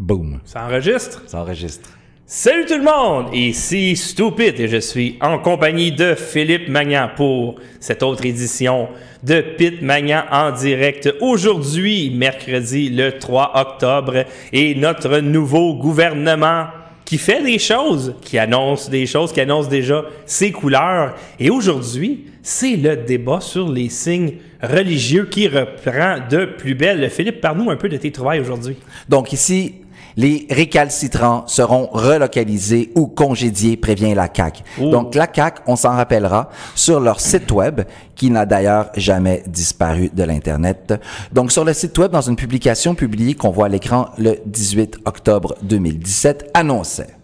Boom. Ça enregistre? Ça enregistre. Salut tout le monde! Ici Stupid et je suis en compagnie de Philippe Magnan pour cette autre édition de Pit Magnan en direct. Aujourd'hui, mercredi le 3 octobre, et notre nouveau gouvernement qui fait des choses, qui annonce des choses, qui annonce déjà ses couleurs. Et aujourd'hui, c'est le débat sur les signes religieux qui reprend de plus belle. Philippe, parle-nous un peu de tes trouvailles aujourd'hui. Donc ici, les récalcitrants seront relocalisés ou congédiés, prévient la CAQ. Donc la CAQ, on s'en rappellera, sur leur site web, qui n'a d'ailleurs jamais disparu de l'Internet. Donc sur le site web, dans une publication publiée qu'on voit à l'écran le 18 octobre 2017, annonçait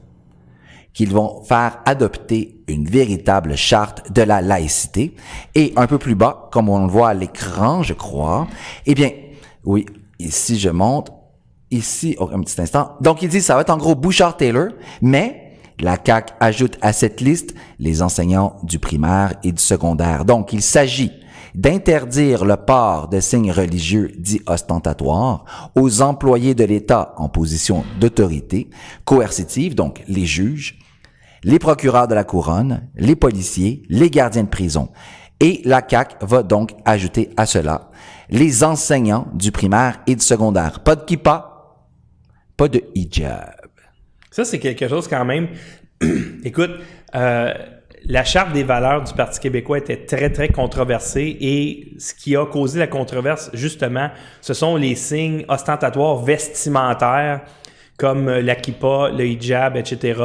qu'ils vont faire adopter une véritable charte de la laïcité. Et un peu plus bas, comme on le voit à l'écran, je crois, eh bien, oui, ici je monte, ici, oh, un petit instant. Donc, il dit, ça va être en gros Bouchard-Taylor, mais la CAC ajoute à cette liste les enseignants du primaire et du secondaire. Donc, il s'agit d'interdire le port de signes religieux dits ostentatoires aux employés de l'État en position d'autorité coercitive, donc les juges, les procureurs de la couronne, les policiers, les gardiens de prison. Et la CAC va donc ajouter à cela les enseignants du primaire et du secondaire. Pas de kippa, pas de hijab. Ça, c'est quelque chose quand même. Écoute, euh, la charte des valeurs du Parti québécois était très, très controversée et ce qui a causé la controverse, justement, ce sont les signes ostentatoires vestimentaires comme la kippa, le hijab, etc.,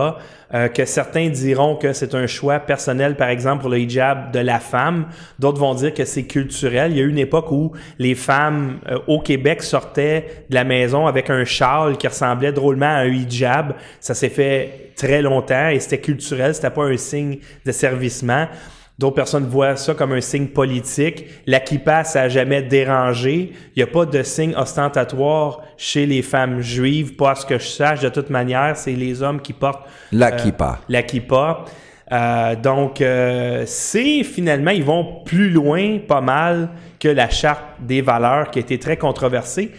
euh, que certains diront que c'est un choix personnel, par exemple, pour le hijab de la femme. D'autres vont dire que c'est culturel. Il y a eu une époque où les femmes euh, au Québec sortaient de la maison avec un châle qui ressemblait drôlement à un hijab. Ça s'est fait très longtemps et c'était culturel, c'était pas un signe de servicement. D'autres personnes voient ça comme un signe politique. La kippa, ça n'a jamais dérangé. Il n'y a pas de signe ostentatoire chez les femmes juives, pas à ce que je sache. De toute manière, c'est les hommes qui portent la euh, kippa. La kippa. Euh, donc, euh, c'est finalement, ils vont plus loin, pas mal, que la charte des valeurs qui a été très controversée.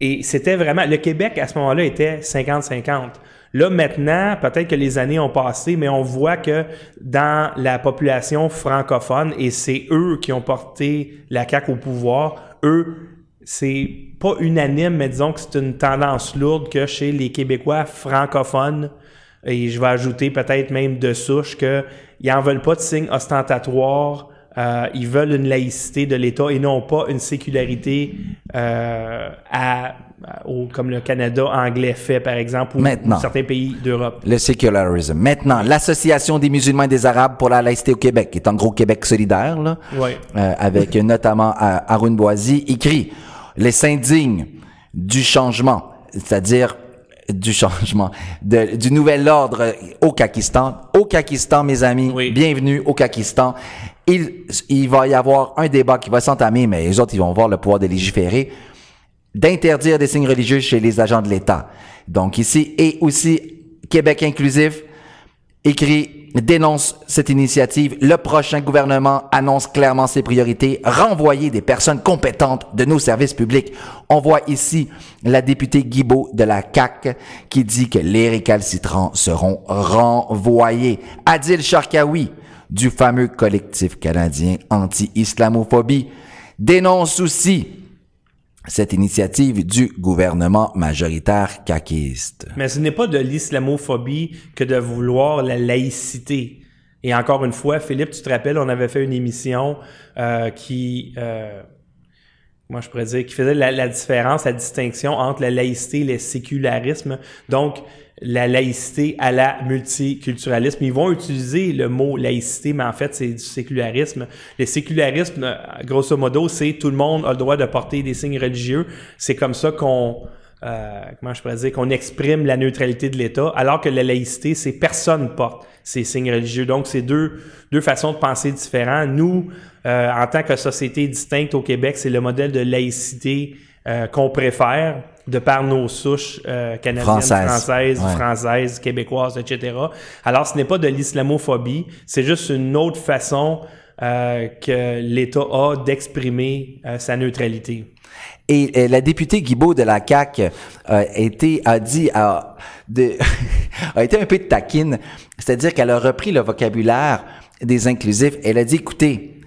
Et c'était vraiment, le Québec à ce moment-là était 50-50. Là, maintenant, peut-être que les années ont passé, mais on voit que dans la population francophone, et c'est eux qui ont porté la CAQ au pouvoir, eux, c'est pas unanime, mais disons que c'est une tendance lourde que chez les Québécois francophones, et je vais ajouter peut-être même de souche qu'ils n'en veulent pas de signes ostentatoires euh, ils veulent une laïcité de l'État et non pas une sécularité euh, à, comme le Canada anglais fait, par exemple, ou, certains pays d'Europe. Le sécularisme. Maintenant, l'Association des musulmans et des Arabes pour la laïcité au Québec, qui est en gros Québec solidaire, là, euh, avec notamment Arun Boisy, écrit « Les s'indignent du changement, c'est-à-dire du changement, du nouvel ordre au Kakistan. Au Kakistan, mes amis, bienvenue au Kakistan il, va y avoir un débat qui va s'entamer, mais les autres, ils vont voir le pouvoir de légiférer, d'interdire des signes religieux chez les agents de l'État. Donc ici, et aussi Québec inclusif, écrit dénonce cette initiative. Le prochain gouvernement annonce clairement ses priorités. Renvoyer des personnes compétentes de nos services publics. On voit ici la députée Guibault de la CAC qui dit que les récalcitrants seront renvoyés. Adil Sharkawi, du fameux collectif canadien anti-islamophobie, dénonce aussi cette initiative du gouvernement majoritaire caquiste. Mais ce n'est pas de l'islamophobie que de vouloir la laïcité. Et encore une fois, Philippe, tu te rappelles, on avait fait une émission euh, qui, euh, moi je pourrais dire, qui faisait la, la, différence, la distinction entre la laïcité et le sécularisme. Donc, la laïcité à la multiculturalisme. Ils vont utiliser le mot laïcité, mais en fait, c'est du sécularisme. Le sécularisme, grosso modo, c'est tout le monde a le droit de porter des signes religieux. C'est comme ça qu'on, euh, comment je pourrais dire, qu'on exprime la neutralité de l'État, alors que la laïcité, c'est personne porte ces signes religieux. Donc, c'est deux, deux façons de penser différentes. Nous, euh, en tant que société distincte au Québec, c'est le modèle de laïcité euh, qu'on préfère de par nos souches euh, canadiennes, françaises, françaises, québécoises, etc. Alors, ce n'est pas de l'islamophobie, c'est juste une autre façon euh, que l'État a d'exprimer euh, sa neutralité. Et, la députée Guibault de la CAQ euh, a, été, a dit, a, de, a été un peu taquine, c'est-à-dire qu'elle a repris le vocabulaire des inclusifs. Elle a dit, écoutez,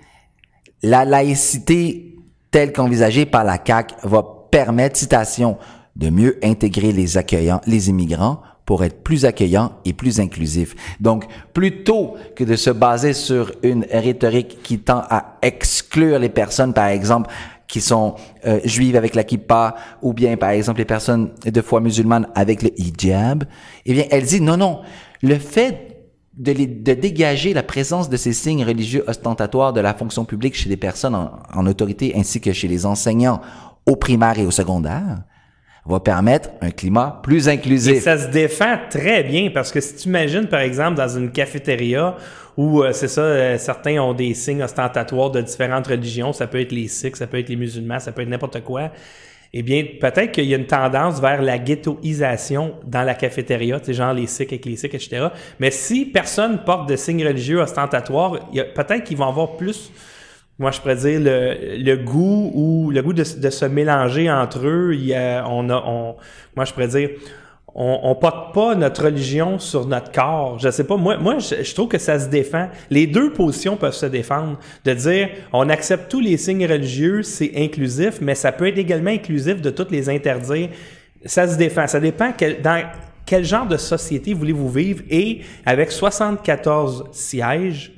la laïcité telle qu'envisagée par la CAQ va permettre, citation, de mieux intégrer les accueillants, les immigrants pour être plus accueillant et plus inclusif. Donc, plutôt que de se baser sur une rhétorique qui tend à exclure les personnes, par exemple, qui sont euh, juives avec la kippa, ou bien, par exemple, les personnes de foi musulmane avec le hijab, eh bien, elle dit non, non, le fait de, de dégager la présence de ces signes religieux ostentatoires de la fonction publique chez les personnes en, en autorité ainsi que chez les enseignants au primaire et au secondaire, va permettre un climat plus inclusif. Et ça se défend très bien parce que si tu imagines, par exemple, dans une cafétéria où euh, c'est ça, euh, certains ont des signes ostentatoires de différentes religions, ça peut être les Sikhs, ça peut être les musulmans, ça peut être n'importe quoi. Eh bien, peut-être qu'il y a une tendance vers la ghettoisation dans la cafétéria, tu sais, genre les Sikhs avec les Sikhs, etc. Mais si personne porte de signes religieux ostentatoires, peut-être qu'ils vont avoir plus moi, je pourrais dire le, goût ou le goût de, de, se mélanger entre eux. Il y a, on a, on, moi, je pourrais dire, on, on porte pas notre religion sur notre corps. Je sais pas. Moi, moi, je, trouve que ça se défend. Les deux positions peuvent se défendre. De dire, on accepte tous les signes religieux, c'est inclusif, mais ça peut être également inclusif de toutes les interdire. Ça se défend. Ça dépend dans quel genre de société voulez-vous vivre et avec 74 sièges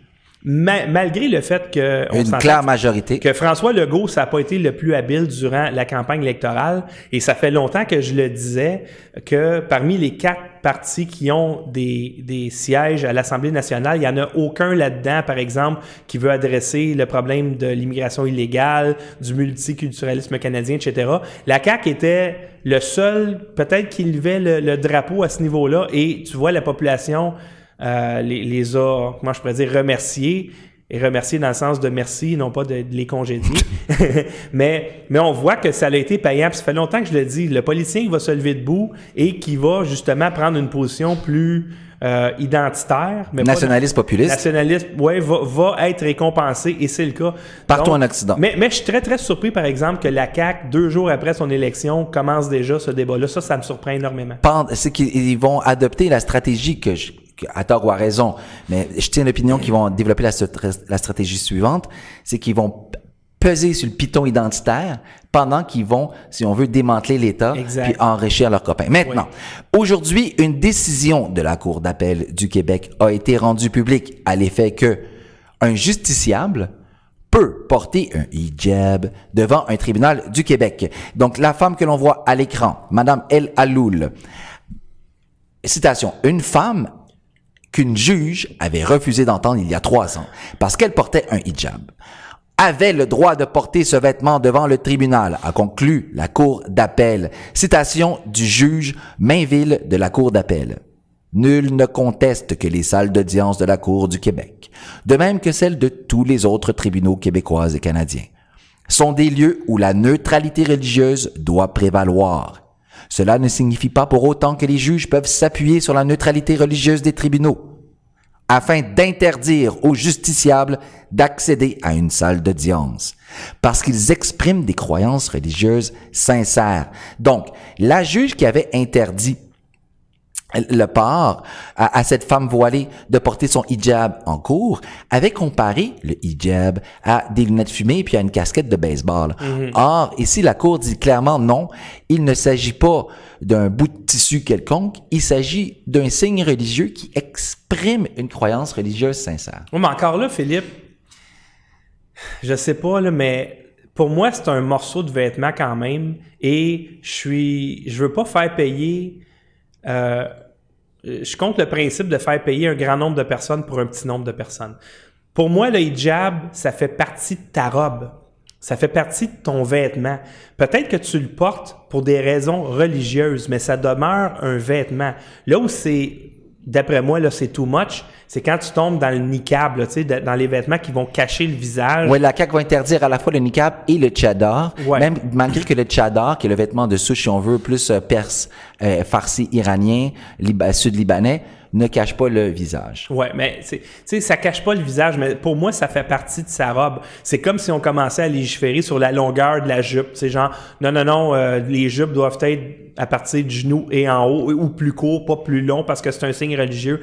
malgré le fait que une claire majorité. que François Legault ça n'a pas été le plus habile durant la campagne électorale. Et ça fait longtemps que je le disais que parmi les quatre partis qui ont des, des sièges à l'Assemblée nationale, il y en a aucun là-dedans par exemple qui veut adresser le problème de l'immigration illégale, du multiculturalisme canadien, etc. La CAQ était le seul peut-être qui levait le drapeau à ce niveau-là. Et tu vois la population euh, les, les, a, comment je pourrais dire, remerciés. Et remercier dans le sens de merci, non pas de, les congédier. mais, mais on voit que ça a été payant. ça fait longtemps que je le dis. Le politicien va se lever debout et qui va justement prendre une position plus euh, identitaire. Mais nationaliste populiste. Nationaliste, ouais, va, va être récompensé et c'est le cas. Partout en Occident. Mais, mais je suis très, très surpris, par exemple, que la CAQ, deux jours après son élection, commence déjà ce débat-là. Ça, ça me surprend énormément. C'est qu'ils vont adopter la stratégie que je, à tort ou à raison, mais je tiens l'opinion qu'ils vont développer la, la stratégie suivante, c'est qu'ils vont peser sur le piton identitaire pendant qu'ils vont, si on veut, démanteler l'État puis enrichir leurs copains. Maintenant, aujourd'hui, une décision de la Cour d'appel du Québec a été rendue publique à l'effet que un justiciable peut porter un hijab devant un tribunal du Québec. Donc, la femme que l'on voit à l'écran, Madame El Aloul, citation, une femme qu'une juge avait refusé d'entendre il y a trois ans parce qu'elle portait un hijab avait le droit de porter ce vêtement devant le tribunal, a conclu la Cour d'appel. Citation du juge Mainville de la Cour d'appel. Nul ne conteste que les salles d'audience de la Cour du Québec, de même que celles de tous les autres tribunaux québécois et canadiens, sont des lieux où la neutralité religieuse doit prévaloir cela ne signifie pas pour autant que les juges peuvent s'appuyer sur la neutralité religieuse des tribunaux afin d'interdire aux justiciables d'accéder à une salle d'audience, parce qu'ils expriment des croyances religieuses sincères. Donc, la juge qui avait interdit le port à, cette femme voilée de porter son hijab en cours avait comparé le hijab à des lunettes fumées puis à une casquette de baseball. Mhm. Or, ici, la Cour dit clairement non, il ne s'agit pas d'un bout de tissu quelconque, il s'agit d'un signe religieux qui exprime une croyance religieuse sincère. mais encore là, Philippe, je sais pas, là, mais pour moi, c'est un morceau de vêtement quand même et je suis, je veux pas faire payer euh, je compte le principe de faire payer un grand nombre de personnes pour un petit nombre de personnes. Pour moi, le hijab, ça fait partie de ta robe. Ça fait partie de ton vêtement. Peut-être que tu le portes pour des raisons religieuses, mais ça demeure un vêtement. Là où c'est d'après moi, là, c'est too much. C'est quand tu tombes dans le niqab, tu sais, dans les vêtements qui vont cacher le visage. Oui, la CAQ va interdire à la fois le niqab et le tchadar. Même malgré que le tchadar, qui est le vêtement de souche, si on veut, plus euh, perse, euh, farci iranien, sud-libanais, ne cache pas le visage. Ouais, mais tu sais, ça cache pas le visage, mais pour moi, ça fait partie de sa robe. C'est comme si on commençait à légiférer sur la longueur de la jupe. C'est genre, non, non, non, euh, les jupes doivent être à partir du genou et en haut, ou plus court, pas plus long, parce que c'est un signe religieux.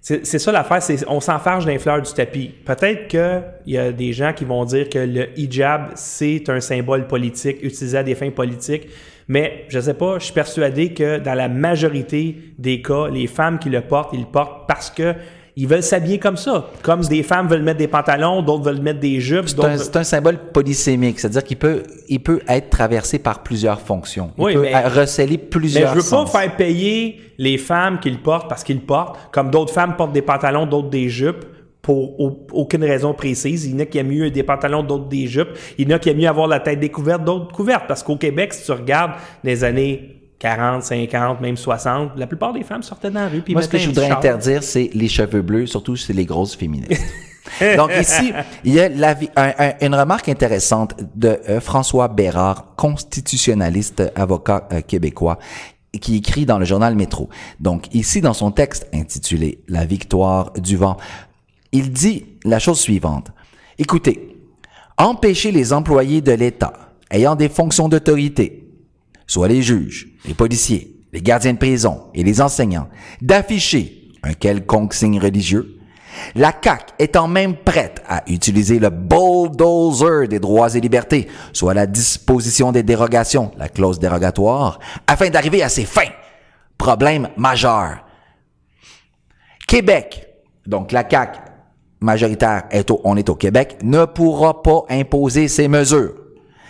C'est ça l'affaire, c'est on s'enfarge d'un fleur du tapis. Peut-être qu'il y a des gens qui vont dire que le hijab, c'est un symbole politique utilisé à des fins politiques. Mais je sais pas, je suis persuadé que dans la majorité des cas, les femmes qui le portent, ils le portent parce que ils veulent s'habiller comme ça. Comme des femmes veulent mettre des pantalons, d'autres veulent mettre des jupes. C'est un, symbole polysémique, c'est-à-dire qu'il peut, il peut être traversé par plusieurs fonctions. Il oui, peut mais, receler plusieurs Mais je veux pas faire payer les femmes qui le portent parce qu'ils le portent, comme d'autres femmes portent des pantalons, d'autres des jupes pour aucune raison précise. Il y en a qui aiment mieux des pantalons, d'autres des jupes. Il y en a qui aiment mieux avoir la tête découverte, d'autres couvertes. Parce qu'au Québec, si tu regardes les années 40, 50, même 60, la plupart des femmes sortaient dans la rue. Puis Moi, ce que je voudrais interdire, c'est les cheveux bleus, surtout c'est les grosses féministes. Donc ici, il y a la, un, une remarque intéressante de euh, François Bérard, constitutionnaliste, avocat euh, québécois, qui écrit dans le journal Métro. Donc ici, dans son texte intitulé La victoire du vent, il dit la chose suivante. Écoutez, empêcher les employés de l'État ayant des fonctions d'autorité, soit les juges, les policiers, les gardiens de prison et les enseignants, d'afficher un quelconque signe religieux, la CAC étant même prête à utiliser le bulldozer des droits et libertés, soit la disposition des dérogations, la clause dérogatoire, afin d'arriver à ses fins. Problème majeur. Québec, donc la CAC majoritaire au, on est au Québec, ne pourra pas imposer ces mesures.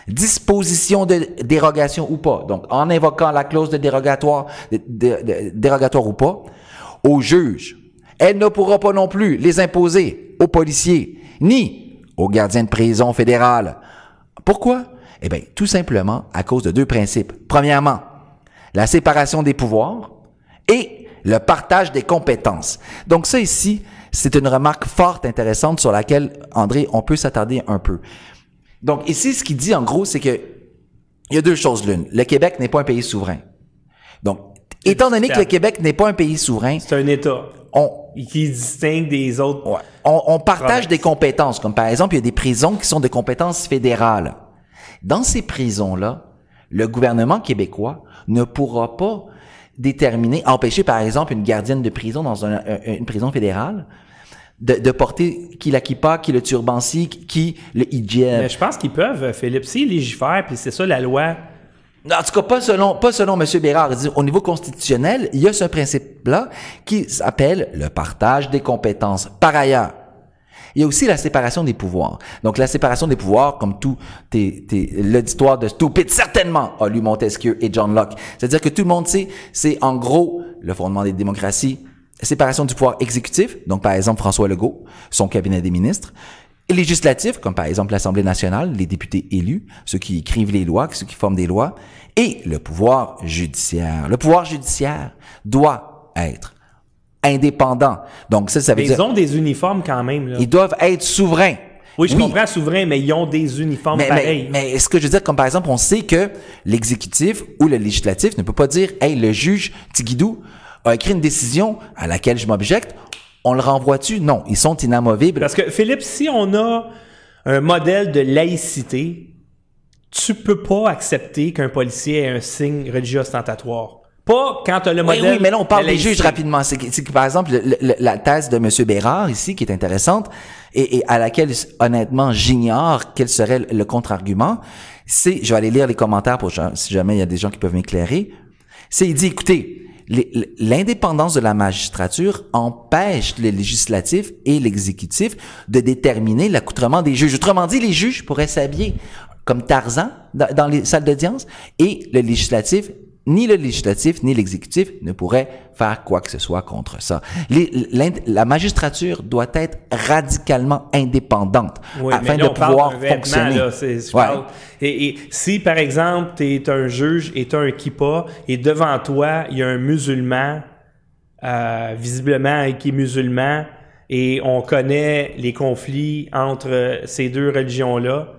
Disposition de dérogation ou pas. Donc, en invoquant la clause de dérogatoire, ou pas, aux juges. Elle ne pourra pas non plus les imposer aux policiers, ni aux gardiens de prison fédérale. Pourquoi? Eh bien, tout simplement à cause de deux principes. Premièrement, la séparation des pouvoirs et le partage des compétences. Donc ça ici, c'est une remarque forte, intéressante, sur laquelle, André, on peut s'attarder un peu. Donc ici, ce qu'il dit en gros, c'est que il y a deux choses l'une. Le Québec n'est pas un pays souverain. Donc, étant donné que le Québec n'est pas un pays souverain, c'est un État. On, qui distingue des autres. Ouais, on, on, partage des compétences, comme par exemple, il y a des prisons qui sont de compétences fédérales. Dans ces prisons-là, le gouvernement québécois ne pourra pas déterminer, empêcher par exemple une gardienne de prison dans un, une prison fédérale de, de, porter qui la kippa, qui le turbanci, qui le hijab. Mais je pense qu'ils peuvent, Philippe. S'ils légifèrent, puis c'est ça la loi. En tout cas, pas selon, pas selon M. Bérard. Au niveau constitutionnel, il y a ce principe-là qui s'appelle le partage des compétences. Par ailleurs, il y a aussi la séparation des pouvoirs. Donc, la séparation des pouvoirs, comme tout l'auditoire de Stupid, certainement, a lu Montesquieu et John Locke. C'est-à-dire que tout le monde sait, c'est en gros le fondement des démocraties, séparation du pouvoir exécutif, donc par exemple François Legault, son cabinet des ministres, et législatif, comme par exemple l'Assemblée nationale, les députés élus, ceux qui écrivent les lois, ceux qui forment des lois, et le pouvoir judiciaire. Le pouvoir judiciaire doit être indépendant. Donc ça, ça veut mais dire... Ils ont des uniformes quand même. Là. Ils doivent être souverains. Oui, je comprends souverain, mais ils ont des uniformes mais, pareils. Mais, mais ce que je veux dire, comme par exemple, on sait que l'exécutif ou le législatif ne peut pas dire, hey, le juge Tigidou a écrit une décision à laquelle je m'objecte, on le renvoie-tu? Non, ils sont inamovibles. Parce que, Philippe, si on a un modèle de laïcité, tu peux pas accepter qu'un policier ait un signe religieux ostentatoire. Pas quand as le modèle. Oui, oui, mais là, on parle des juges rapidement. C'est que, par exemple, le, le, la thèse de M. Bérard, ici, qui est intéressante, et, et à laquelle, honnêtement, j'ignore quel serait le contre-argument, c'est, je vais aller lire les commentaires pour si jamais il y a des gens qui peuvent m'éclairer, c'est, il dit, écoutez, l'indépendance de la magistrature empêche le législatif et l'exécutif de déterminer l'accoutrement des juges. Autrement dit, les juges pourraient s'habiller comme Tarzan dans les salles d'audience et le législatif ni le législatif ni l'exécutif ne pourraient faire quoi que ce soit contre ça. Les, la magistrature doit être radicalement indépendante oui, afin là, de pouvoir fonctionner. Là, ouais. et, et, si, par exemple, tu es un juge et tu as un kippa et devant toi, il y a un musulman, euh, visiblement qui est musulman, et on connaît les conflits entre ces deux religions-là,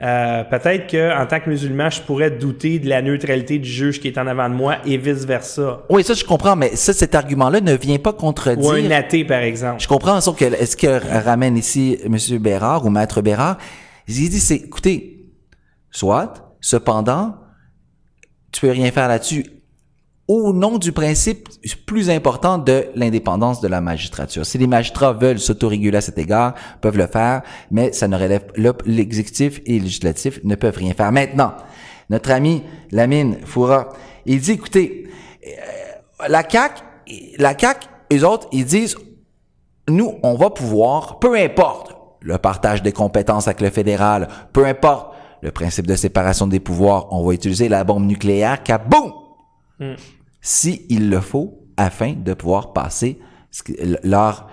euh, peut-être que en tant que musulman, je pourrais douter de la neutralité du juge qui est en avant de moi et vice versa. Oui, ça je comprends, mais ça, cet argument-là ne vient pas contredire. Ou un athée, par exemple. Je comprends, sauf que est-ce que ramène ici M. Bérard ou Maître Bérard, il dit, c'est, écoutez, soit, cependant, tu peux rien faire là-dessus au nom du principe plus important de l'indépendance de la magistrature. Si les magistrats veulent s'autoréguler à cet égard, peuvent le faire, mais ça ne relève l'exécutif et le législatif ne peuvent rien faire. Maintenant, notre ami Lamine Foura, il dit écoutez, euh, la CAC, la CAC, eux autres, ils disent nous, on va pouvoir, peu importe le partage des compétences avec le fédéral, peu importe le principe de séparation des pouvoirs, on va utiliser la bombe nucléaire, kaboum! Hmm si il le faut, afin de pouvoir passer leur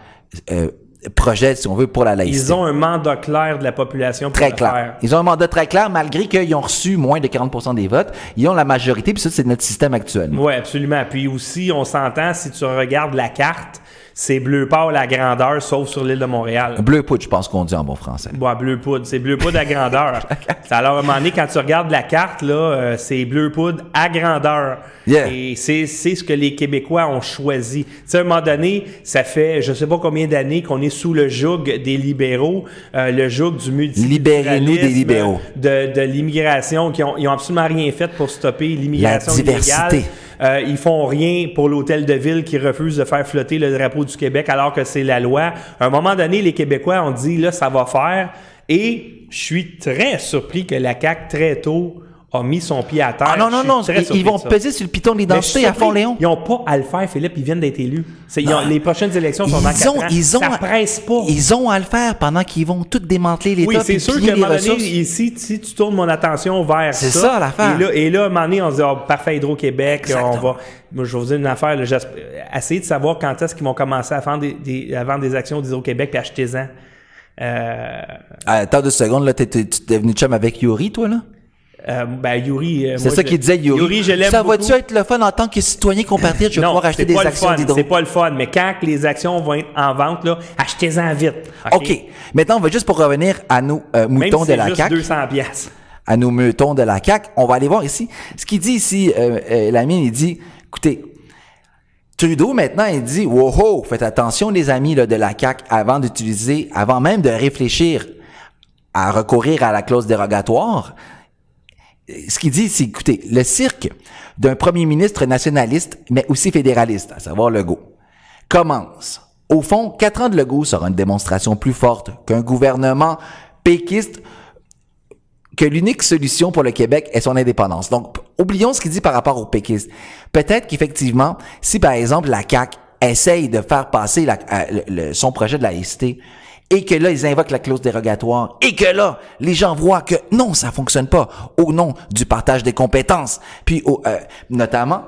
euh, projet, si on veut, pour la laïcité. Ils ont un mandat clair de la population pour très clair. Ils ont un mandat très clair, malgré qu'ils ont reçu moins de 40% des votes. Ils ont la majorité, puis ça, c'est notre système actuel. Oui, absolument. Puis aussi, on s'entend, si tu regardes la carte, c'est bleu pâle la grandeur, sauf sur l'île de Montréal. Bleu poudre, je pense qu'on dit en bon français. Ouais, bleu poudre. C'est bleu poudre à grandeur. Alors, à un moment donné, quand tu regardes la carte, là, euh, c'est bleu poudre à grandeur. Et c'est, c'est ce que les Québécois ont choisi. Tu sais, à un moment donné, ça fait je sais pas combien d'années qu'on est sous le joug des libéraux, euh, le joug du multiculturalisme. Libérez-nous des libéraux. De, de l'immigration, qui ont, ils ont absolument rien fait pour stopper l'immigration. Illégale. Euh, ils font rien pour l'hôtel de ville qui refuse de faire flotter le drapeau du Québec alors que c'est la loi. À un moment donné, les Québécois ont dit là, ça va faire. Et je suis très surpris que la CAQ, très tôt, a mis son pied à terre. Ah non, non, non, ils, vont peser sur le piton de l'identité à fond, Léon. Ils n'ont pas à le faire, Philippe, ils viennent d'être élus. Ah. les prochaines élections sont dans ils ont, Ils ont, ça presse pas. Ils ont à le faire pendant qu'ils vont tout démanteler les Oui, c'est sûr qu'à un moment donné, ici, si tu tournes mon attention vers ça. C'est ça, l'affaire. Et là, et là, à un moment donné, on se dit, oh, parfait, Hydro-Québec, on va. Moi, je vais vous dire une affaire, là, essayer de savoir quand est-ce qu'ils vont commencer à vendre des, des, à vendre des actions d'Hydro-Québec, puis achetez-en. Euh... Attends deux secondes, là, t'es, t'es devenu chum avec Yuri, toi, là? Euh, ben, Yuri. Euh, c'est ça qu'il disait, Yuri. Yuri je l'aime ça va-tu être le fun en tant que citoyen compatriote? Je vais pouvoir acheter des actions d'hydro. C'est pas le fun, mais quand les actions vont être en vente, là, achetez-en vite. OK? Maintenant, on va juste pour revenir à nos euh, moutons de la juste CAQ. 200 pièces. À nos moutons de la CAQ. On va aller voir ici. Ce qu'il dit ici, Lamine, il dit, écoutez, Trudeau, maintenant, il dit, wow, faites attention, les amis là, de la CAQ, avant d'utiliser, avant même de réfléchir à recourir à la clause dérogatoire, ce qu'il dit, c'est, écoutez, le cirque d'un premier ministre nationaliste, mais aussi fédéraliste, à savoir Legault, commence. Au fond, quatre ans de Legault sera une démonstration plus forte qu'un gouvernement péquiste que l'unique solution pour le Québec est son indépendance. Donc, oublions ce qu'il dit par rapport aux péquistes. Peut-être qu'effectivement, si par exemple la CAQ essaye de faire passer la, euh, son projet de laïcité et que là, ils invoquent la clause dérogatoire, et que là, les gens voient que non, ça fonctionne pas, au nom du partage des compétences, puis euh, notamment,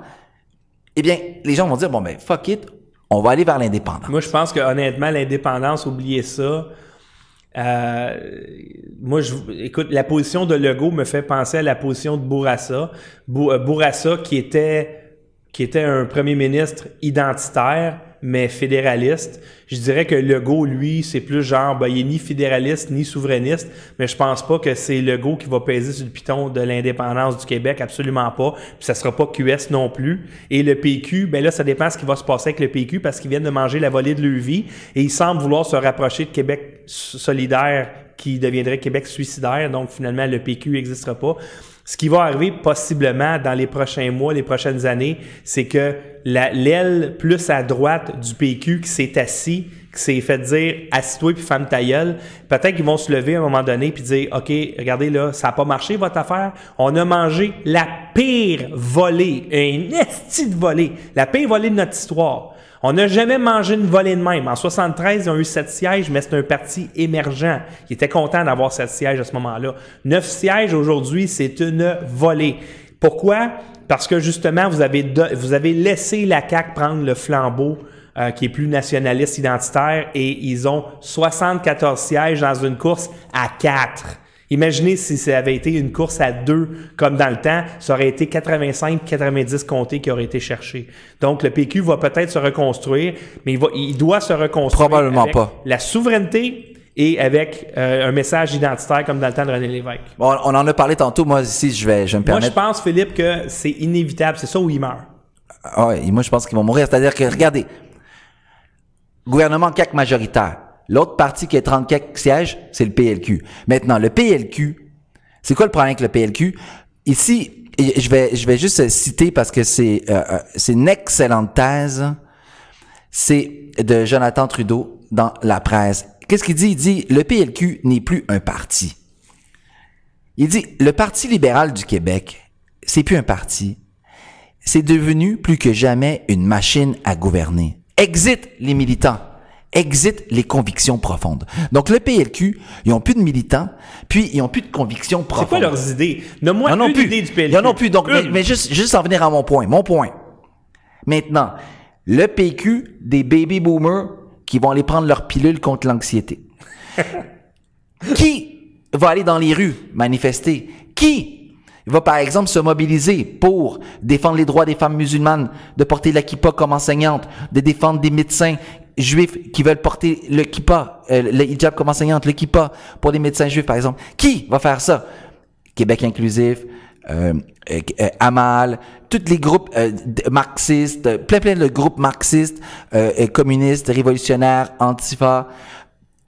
eh bien, les gens vont dire, bon, ben, fuck it, on va aller vers l'indépendance. Moi, je pense que honnêtement, l'indépendance, oubliez ça. Euh, moi, je, écoute, la position de Legault me fait penser à la position de Bourassa. Euh, Bourassa, qui était, qui était un premier ministre identitaire, mais fédéraliste. Je dirais que Legault, lui, c'est plus genre, ben, il est ni fédéraliste ni souverainiste, mais je pense pas que c'est Legault qui va peser sur le piton de l'indépendance du Québec, absolument pas. Puis ça sera pas QS non plus. Et le PQ, ben là, ça dépend ce qui va se passer avec le PQ parce qu'ils viennent de manger la volée de leur vie et ils semblent vouloir se rapprocher de Québec solidaire qui deviendrait Québec suicidaire. Donc finalement, le PQ n'existera pas. Ce qui va arriver possiblement dans les prochains mois, les prochaines années, c'est que l'aile plus à droite du PQ qui s'est assis, qui s'est fait dire assis-toi puis femme ta peut-être qu'ils vont se lever à un moment donné puis dire OK, regardez là, ça n'a pas marché votre affaire. On a mangé la pire volée, une esti de volée, la pire volée de notre histoire. On n'a jamais mangé une volée de même. En 73, ils ont eu sept sièges, mais c'est un parti émergent. Ils étaient contents d'avoir sept sièges à ce moment-là. Neuf sièges aujourd'hui, c'est une volée. Pourquoi? Parce que justement, vous avez, vous avez laissé la CAQ prendre le flambeau euh, qui est plus nationaliste identitaire et ils ont 74 sièges dans une course à quatre. Imaginez si ça avait été une course à deux, comme dans le temps, ça aurait été 85-90 comtés qui auraient été cherchés. Donc, le PQ va peut-être se reconstruire, mais il, va, il doit se reconstruire. Probablement pas. La souveraineté et avec euh, un message identitaire comme dans le temps de René Lévesque. Bon, on en a parlé tantôt. Moi, ici, je vais, je vais me Moi, je permettre. pense, Philippe, que c'est inévitable. C'est ça où il meurt. Ah ouais, moi, je pense qu'ils vont mourir. C'est-à-dire que, regardez, gouvernement CAC majoritaire. L'autre parti qui 30 quelques sièges, c'est le PLQ. Maintenant, le PLQ, c'est quoi le problème avec le PLQ? Ici, je vais, juste citer parce que c'est, euh, euh, c'est une excellente thèse. C'est de Jonathan Trudeau dans la presse. Qu'est-ce qu'il dit? Il dit, le PLQ n'est plus un parti. Il dit, le Parti libéral du Québec, c'est plus un parti. C'est devenu plus que jamais une machine à gouverner. Exit les militants. Exit les convictions profondes. Donc, le PLQ, ils ont plus de militants, puis ils ont plus de convictions C'est profondes. quoi leurs idées? Nomme-moi une plus. idée du PLQ. Ils en ont plus. Donc, mais juste, juste en venir à mon point. Mon point. Maintenant, le PQ des baby boomers qui vont aller prendre leur pilule contre l'anxiété. qui va aller dans les rues manifester? Qui va, par exemple, se mobiliser pour défendre les droits des femmes musulmanes, de porter la kippa comme enseignante, de défendre des médecins juifs qui veulent porter le kippa, euh, le hijab comme enseignante, le kippa pour des médecins juifs, par exemple. Qui va faire ça? Québec inclusif, euh, euh, euh, Amal, tous les groupes euh, marxistes, plein plein de groupes marxistes, euh, communistes, révolutionnaires, antifa,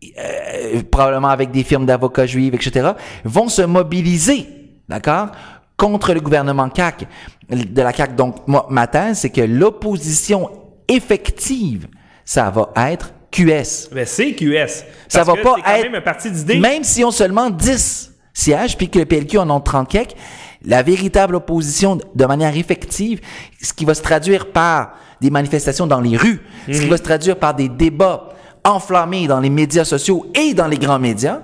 euh, probablement avec des firmes d'avocats juifs, etc., vont se mobiliser, d'accord, contre le gouvernement CAC, de la CAC. Donc, moi, ma thèse, c'est que l'opposition effective, ça va être QS. Ben, c'est QS. Ça va que pas quand être- même un parti. Même si on seulement 10 sièges, puis que le PLQ en ont 30 quelques, la véritable opposition de- manière effective, ce qui va se traduire par des manifestations dans les rues, ce Mhm. qui va se traduire par des débats enflammés dans les médias sociaux et dans les grands médias,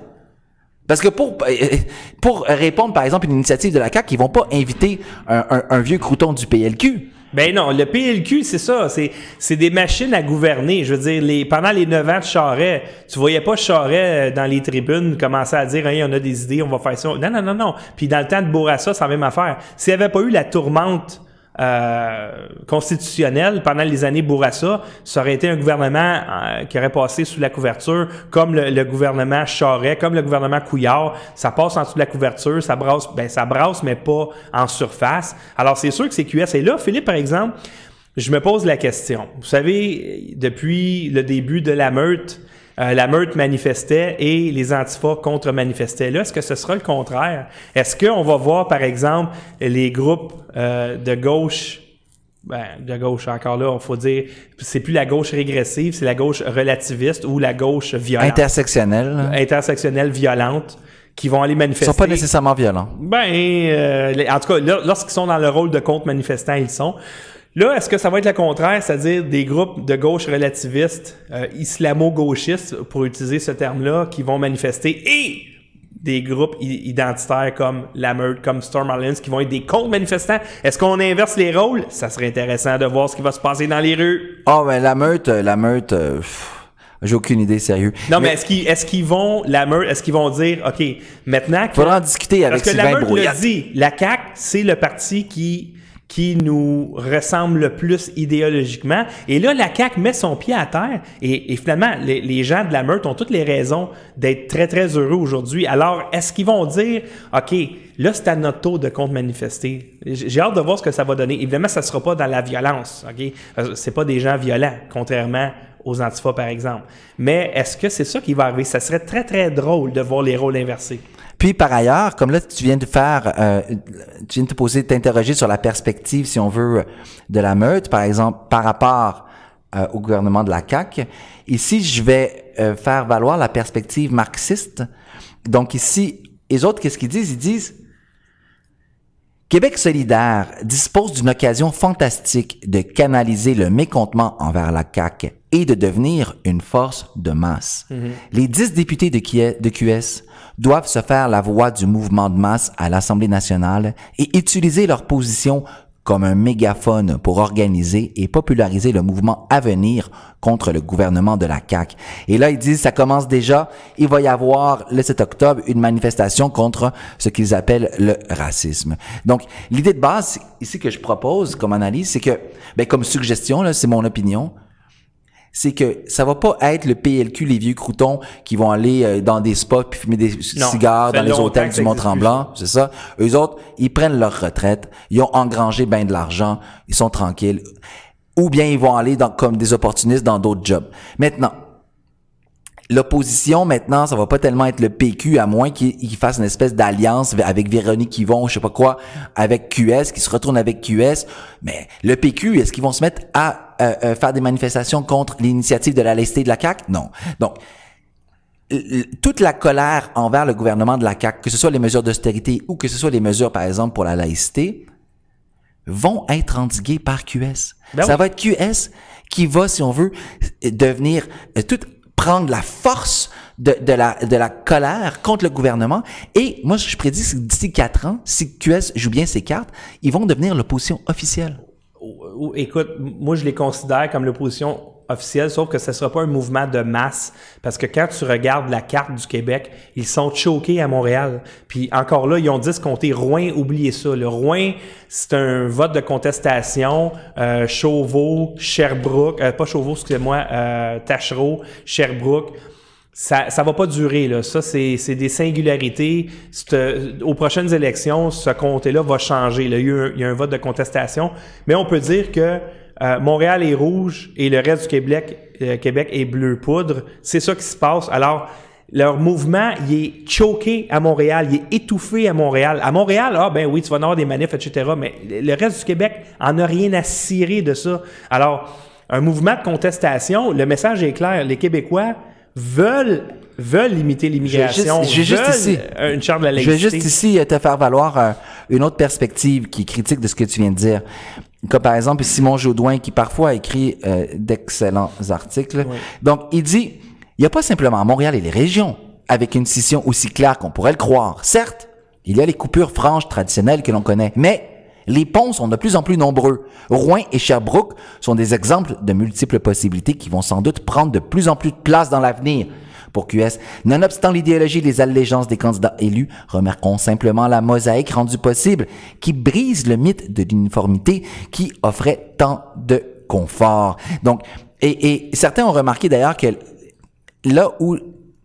parce que pour, euh, pour répondre, par exemple, à une initiative de la CAQ, ils vont pas inviter un, un- un vieux crouton du PLQ. Ben non, le PLQ, c'est ça. C'est, des machines à gouverner. Je veux dire, les, pendant les neuf ans de Charret, tu voyais pas Charret euh, dans les tribunes commencer à dire, hey, on a des idées, on va faire ça. Non, non, non, non. Puis dans le temps de Bourassa, c'est la même affaire. S'il n'y avait pas eu la tourmente euh, constitutionnelle pendant les années Bourassa, ça aurait été un gouvernement euh, qui aurait passé sous la couverture, comme le, le gouvernement Charret, comme le gouvernement Couillard. Ça passe en dessous de la couverture, ça brasse, ben ça brasse, mais pas en surface. Alors c'est sûr que c'est QS. Et là, Philippe, par exemple, je me pose la question. Vous savez, depuis le début de la meute, euh, la meute manifestait et les antifas contre-manifestaient. Là, est-ce que ce sera le contraire? Est-ce qu'on va voir, par exemple, les groupes euh, de gauche, ben, de gauche encore là, il faut dire, c'est plus la gauche régressive, c'est la gauche relativiste ou la gauche violente, Intersectionnel. là. intersectionnelle violente, qui vont aller Ils manifester. sont pas nécessairement violents. Ben, euh, en tout cas, là, lorsqu'ils sont dans le rôle de contre-manifestants, ils sont. Là, est-ce que ça va être le contraire, c'est-à-dire des groupes de gauche relativistes, euh, islamo-gauchistes, pour utiliser ce terme-là, qui vont manifester, et des groupes identitaires comme la Meute, comme Storm Islands, qui vont être des contre-manifestants? Est-ce qu'on inverse les rôles? Ça serait intéressant de voir ce qui va se passer dans les rues. Oh, ben, la meute, euh, la meute, euh, pff, j'ai aucune idée, sérieux. Non, mais, est-ce qu'ils qu'ils vont, la Meute, est-ce qu'ils vont dire, OK, maintenant que... Faudra en discuter avec Parce que la Meute Brouillard. le dit, la CAQ, c'est le parti qui qui nous ressemble le plus idéologiquement. Et là, la CAQ met son pied à terre. Et, finalement, les, gens de la Meute ont toutes les raisons d'être très, très heureux aujourd'hui. Alors, est-ce qu'ils vont dire, OK, là, c'est à notre tour de contre-manifester? J'ai j'ai hâte de voir ce que ça va donner. Évidemment, ça ne sera pas dans la violence. OK? Euh, C'est pas des gens violents, contrairement aux antifas, par exemple. Mais est-ce que c'est ça qui va arriver? Ça serait très, très drôle de voir les rôles inversés. Puis par ailleurs, comme là tu viens de faire, euh, tu viens de te poser, t'interroger sur la perspective, si on veut, de la meute, par exemple, par rapport euh, au gouvernement de la CAQ. Ici, je vais euh, faire valoir la perspective marxiste. Donc ici, les autres, qu'est-ce qu'ils disent? Ils disent Québec solidaire dispose d'une occasion fantastique de canaliser le mécontentement envers la CAQ et de devenir une force de masse. Les dix députés de QS, de QS doivent se faire la voix du mouvement de masse à l'Assemblée nationale et utiliser leur position comme un mégaphone pour organiser et populariser le mouvement à venir contre le gouvernement de la CAQ. Et là, ils disent, ça commence déjà, il va y avoir le 7 octobre une manifestation contre ce qu'ils appellent le racisme. Donc, l'idée de base ici que je propose comme analyse, c'est que, ben, comme suggestion, c'est mon opinion, c'est que ça va pas être le PLQ, les vieux croutons qui vont aller euh, dans des spots puis fumer des cigares dans les hôtels du Mont-Tremblant, c'est ça. Eux autres, ils prennent leur retraite, ils ont engrangé bien de l'argent, ils sont tranquilles. Ou bien ils vont aller dans, comme des opportunistes dans d'autres jobs. Maintenant, L'opposition, maintenant, ça va pas tellement être le PQ, à moins qu'il fasse une espèce d'alliance avec Véronique Yvon, je sais pas quoi, avec QS, qui se retourne avec QS. Mais le PQ, est-ce qu'ils vont se mettre à euh, euh, faire des manifestations contre l'initiative de la laïcité de la CAQ? Non. Donc, toute la colère envers le gouvernement de la CAQ, que ce soit les mesures d'austérité ou que ce soit les mesures, par exemple, pour la laïcité, vont être endiguées par QS. Ben ça va être QS qui va, si on veut, devenir euh, tout prendre la force de, de, la, de la colère contre le gouvernement. Et moi, je prédis que d'ici quatre ans, si QS joue bien ses cartes, ils vont devenir l'opposition officielle. Écoute, moi, je les considère comme l'opposition officielle, sauf que ce ne sera pas un mouvement de masse. Parce que quand tu regardes la carte du Québec, ils sont choqués à Montréal. Puis encore là, ils ont discompté Rouen, oubliez ça. Le Rouen, c'est un vote de contestation. Euh, Chauveau, Sherbrooke, euh, pas Chauveau, excusez-moi, euh, Tachereau, Sherbrooke ça ça va pas durer là. Ça c'est des singularités. aux prochaines élections, ce comté-là va changer. Il, y a un, il, y a un, vote de contestation, mais on peut dire que euh, Montréal est rouge et le reste du Québec, euh, Québec est bleu poudre. C'est ça qui se passe. Alors, leur mouvement, il est choqué à Montréal, il est étouffé à Montréal. À Montréal, ah ben oui, tu vas avoir des manifs, etc. Mais le reste du Québec en a rien à cirer de ça. Alors, un mouvement de contestation, le message est clair. Les Québécois veulent veulent limiter l'immigration, je, vais juste ici, une charte de la laïcité. Je vais juste ici te faire valoir euh, une autre perspective qui est critique de ce que tu viens de dire. Comme par exemple Simon Jaudoin qui parfois écrit euh, d'excellents articles. Donc il dit, il n'y a pas simplement Montréal et les régions avec une scission aussi claire qu'on pourrait le croire. Certes, il y a les coupures franches traditionnelles que l'on connaît, mais les ponts sont de plus en plus nombreux. Rouen et Sherbrooke sont des exemples de multiples possibilités qui vont sans doute prendre de plus en plus de place dans l'avenir pour QS. Nonobstant l'idéologie et les allégeances des candidats élus, remarquons simplement la mosaïque rendue possible qui brise le mythe de l'uniformité qui offrait tant de confort. Donc, et, certains ont remarqué d'ailleurs que là où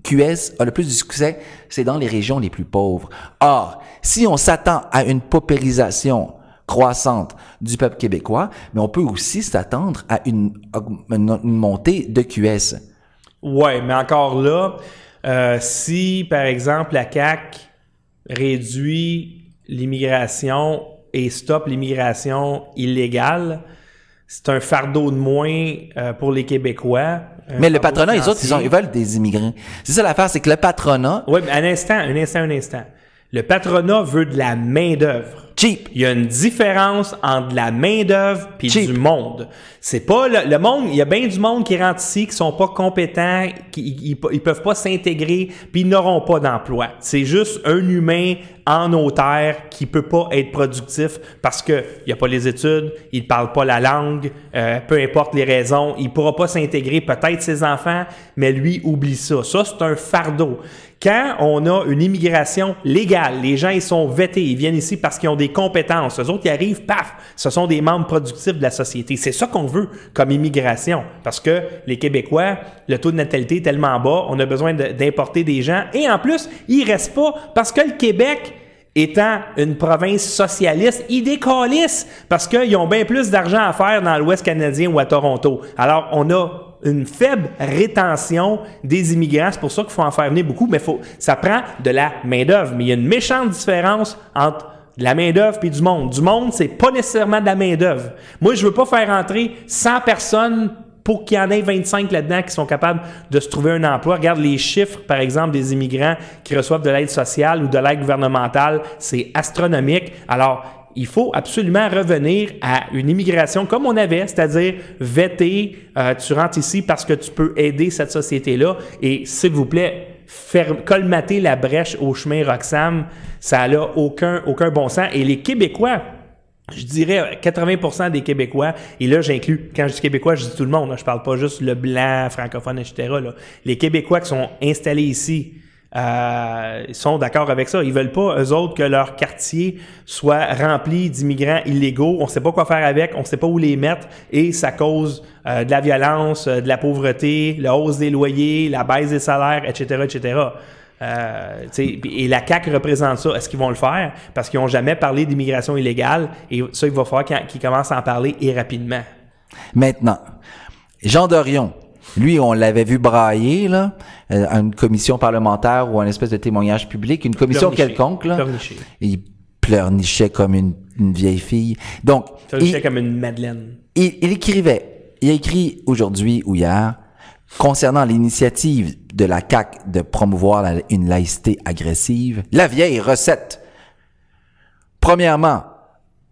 QS a le plus de succès, c'est dans les régions les plus pauvres. Or, si on s'attend à une paupérisation croissante du peuple québécois, mais on peut aussi s'attendre à une, montée de QS. Ouais, mais encore là, euh, si par exemple la CAC réduit l'immigration et stoppe l'immigration illégale, c'est un fardeau de moins euh, pour les Québécois. Mais le patronat, les autres, ils, ils veulent des immigrants. C'est ça l'affaire, c'est que le patronat. Oui, mais un instant, un instant, un instant. Le patronat veut de la main-d'œuvre. Cheap. Il y a une différence entre la main-d'œuvre puis du monde. C'est pas le, monde, il y a bien du monde qui rentre ici qui sont pas compétents, qui ils, peuvent pas s'intégrer, puis ils n'auront pas d'emploi. C'est juste un humain en terres qui peut pas être productif parce que il a pas les études, il parle pas la langue, euh, peu importe les raisons, il pourra pas s'intégrer, peut-être ses enfants, mais lui oublie ça. Ça c'est un fardeau. Quand on a une immigration légale, les gens ils sont vêtés, ils viennent ici parce qu'ils ont des compétences. Les autres, ils arrivent, paf, ce sont des membres productifs de la société. C'est ça qu'on veut comme immigration. Parce que les Québécois, le taux de natalité est tellement bas, on a besoin d'importer des gens. Et en plus, ils restent pas parce que le Québec, étant une province socialiste, ils décalissent parce qu'ils ont bien plus d'argent à faire dans l'Ouest canadien ou à Toronto. Alors, on a une faible rétention des immigrants. C'est pour ça qu'il faut en faire venir beaucoup, mais faut, ça prend de la main-d'œuvre. Mais il y a une méchante différence entre de la main-d'œuvre et du monde. Du monde, c'est pas nécessairement de la main-d'œuvre. Moi, je veux pas faire entrer 100 personnes pour qu'il y en ait 25 là-dedans qui sont capables de se trouver un emploi. Regarde les chiffres, par exemple, des immigrants qui reçoivent de l'aide sociale ou de l'aide gouvernementale. C'est astronomique. Alors, il faut absolument revenir à une immigration comme on avait, c'est-à-dire vêter, euh, tu rentres ici parce que tu peux aider cette société-là et s'il vous plaît, faire colmater la brèche au chemin Roxham, ça n'a aucun, aucun bon sens. Et les Québécois, je dirais 80% des Québécois, et là j'inclus, quand je dis Québécois, je dis tout le monde, je parle pas juste le blanc, francophone, etc. Les Québécois qui sont installés ici, euh, sont d'accord avec ça. Ils veulent pas, eux autres, que leur quartier soit rempli d'immigrants illégaux. On sait pas quoi faire avec, on sait pas où les mettre et ça cause euh, de la violence, euh, de la pauvreté, la hausse des loyers, la baisse des salaires, etc., etc. Euh, et la CAQ représente ça. Est-ce qu'ils vont le faire? Parce qu'ils n'ont jamais parlé d'immigration illégale et ça, il va falloir qu'ils commencent à en parler et rapidement. Maintenant, Jean Dorion, lui, on l'avait vu brailler, là, euh, à une commission parlementaire ou un espèce de témoignage public, une commission quelconque, là. Il pleurnichait comme une, vieille fille. Donc. Pleurnichait comme une Madeleine. Il, il écrivait, il a écrit aujourd'hui ou hier, concernant l'initiative de la CAC de promouvoir une laïcité agressive, la vieille recette. Premièrement,